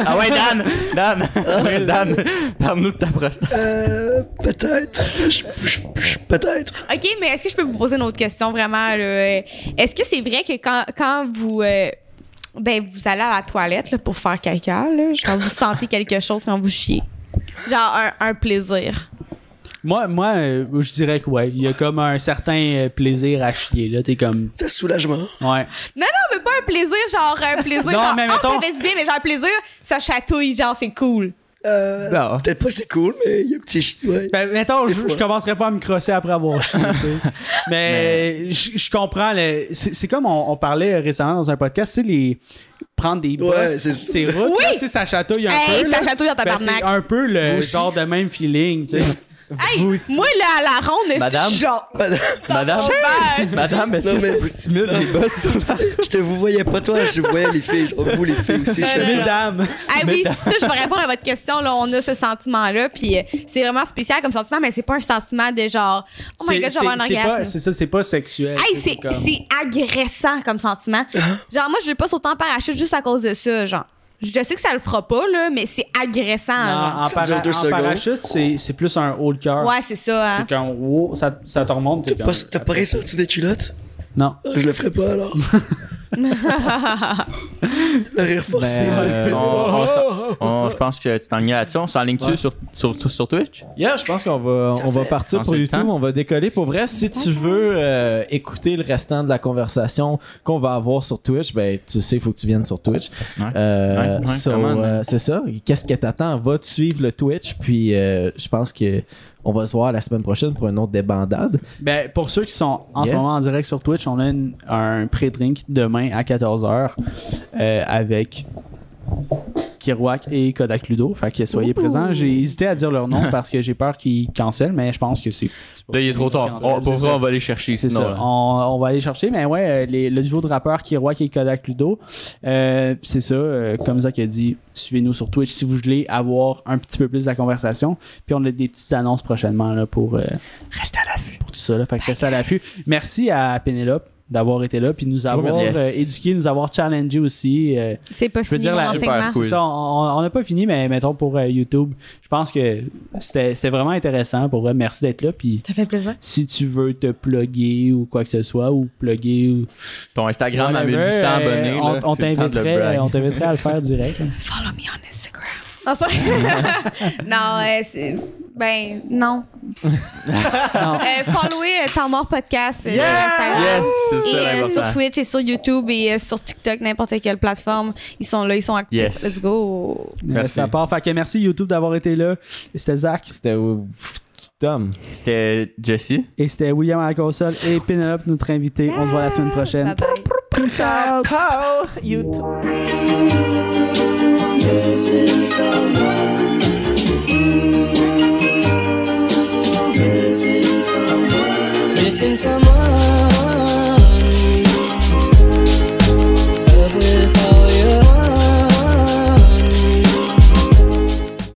Ah ouais, Dan! Dan! Ouais, Dan! Parle-nous de ta prostate. Euh, peut-être. Je- je- je- Peut-être. OK, mais est-ce que je peux vous poser une autre question vraiment? là? Est-ce que c'est vrai que quand, quand vous. euh, ben, vous allez à la toilette là, pour faire caca, là, genre vous sentez quelque chose quand vous chiez? Genre un, un plaisir. Moi, moi euh, je dirais que ouais. Il y a comme un certain euh, plaisir à chier. Là, t'es comme. C'est soulagement. Ouais. Non, non, mais pas un plaisir, genre un plaisir. Non, genre, mais ah, mettons- ça fait du bien, mais genre un plaisir, ça chatouille, genre c'est cool. Euh, Non. Peut-être pas c'est cool, mais il y a un petit. ch- Ouais. Ben, mettons, je, je commencerai pas à me crosser après avoir chié, tu sais. (laughs) Mais, je, je comprends. le- C'est c'est comme on, on parlait récemment dans un podcast, tu sais, les. Prendre des Ouais, bosses, c'est ça. c'est routes, Oui! là, tu sais, ça chatouille un Hey, peu. ça là. chatouille dans ta Ben, c'est un peu le Vous aussi? genre de même feeling, tu sais. (laughs) Hey, moi, là, à la ronde, c'est Madame? genre. Madame? Ben, Madame, est-ce Non, que ça mais- vous stimule les bosses sur la... (laughs) Je te vous voyais pas toi, je voyais les filles. Genre, vous les filles aussi. je. Mesdames. Ah oui, ça, je vais répondre à votre question. Là, on a ce sentiment-là, puis euh, c'est vraiment spécial comme sentiment, mais c'est pas un sentiment de genre, oh my C'est- god, je vais avoir un c'est- c'est pas- orgasme. C'est ça, c'est pas sexuel. Hey, c'est comme- c'est agressant comme sentiment. Genre, moi, je vais pas sauter en parachute juste à cause de ça, genre. Je sais que ça le fera pas, là, mais c'est agressant. Non, en, para- deux en parachute, c'est c'est plus un haut de cœur. Ouais, c'est ça. Hein. C'est comme, wow, ça, ça te remonte. T'as pas, pas ressorti des culottes? Non. Ah, je le ferai pas alors. (laughs) le rire forcé. Ben, euh, (laughs) je pense que tu t'enlignes là-dessus. On s'enligne-tu Ouais. sur, sur, sur Twitch? Yeah, je pense qu'on va, Ça on va partir pour YouTube. temps. On va décoller. Pour vrai, si tu veux euh, écouter le restant de la conversation qu'on va avoir sur Twitch, ben tu sais, il faut que tu viennes sur Twitch. Ouais. Euh, Ouais, ouais, so, comment, euh, c'est ça. Qu'est-ce que t'attends? Va te suivre le Twitch, puis euh, je pense que on va se voir la semaine prochaine pour une autre débandade. Ben, pour ceux qui sont en Yeah. ce moment en direct sur Twitch, on a une- un pré-drink demain à 14h avec Kirouac et Kodak Ludo. Fait que soyez présents. J'ai hésité à dire leur nom parce que j'ai peur qu'ils cancellent, mais je pense que c'est. Là, il est trop tard. Oh, pour ça, on va aller chercher. C'est Sinon, ça. là. On, on va aller chercher, mais ouais, euh, les- le duo de rappeurs Kirouac et Kodak Ludo, euh, c'est ça. euh, comme Zach a dit, suivez-nous sur Twitch si vous voulez avoir un petit peu plus de la conversation. Puis on a des petites annonces prochainement là, pour. Restez à l'affût. Pour tout ça. Là, fait que restez à l'affût. Merci à Pénélope d'avoir été là puis nous avoir merci. euh, éduqué, nous avoir challengé aussi. euh, C'est pas je veux fini dire, mon la- enseignement. Super c'est ça, on on n'a pas fini, mais mettons pour euh, YouTube, je pense que c'était c'était vraiment intéressant. Pour vrai, merci d'être là. Puis Ça fait plaisir. si tu veux te plugger ou quoi que ce soit, ou plugger ou. Ton Instagram à whatever, 1800 euh, abonnés. on, on t'inviterait brag. on t'inviterait à le faire direct. là. (laughs) Follow me on Instagram. Non, ça... (laughs) non, euh, c'est... Ben, non. Non. Euh, followez euh, Temps Mort Podcast euh, Instagram. Yes, c'est Et ça euh, sur. Twitch et sur YouTube et euh, sur TikTok, n'importe quelle plateforme. Ils sont là, ils sont actifs. Yes. Let's go. Merci. Ça part. Fait que merci YouTube d'avoir été là. C'était Zach. C'était euh, pff, Tom. C'était Jesse. Et c'était William à la console et Penelope, notre invité. On se voit la semaine prochaine. Bye bye. Peace out. Pow! YouTube. Missing someone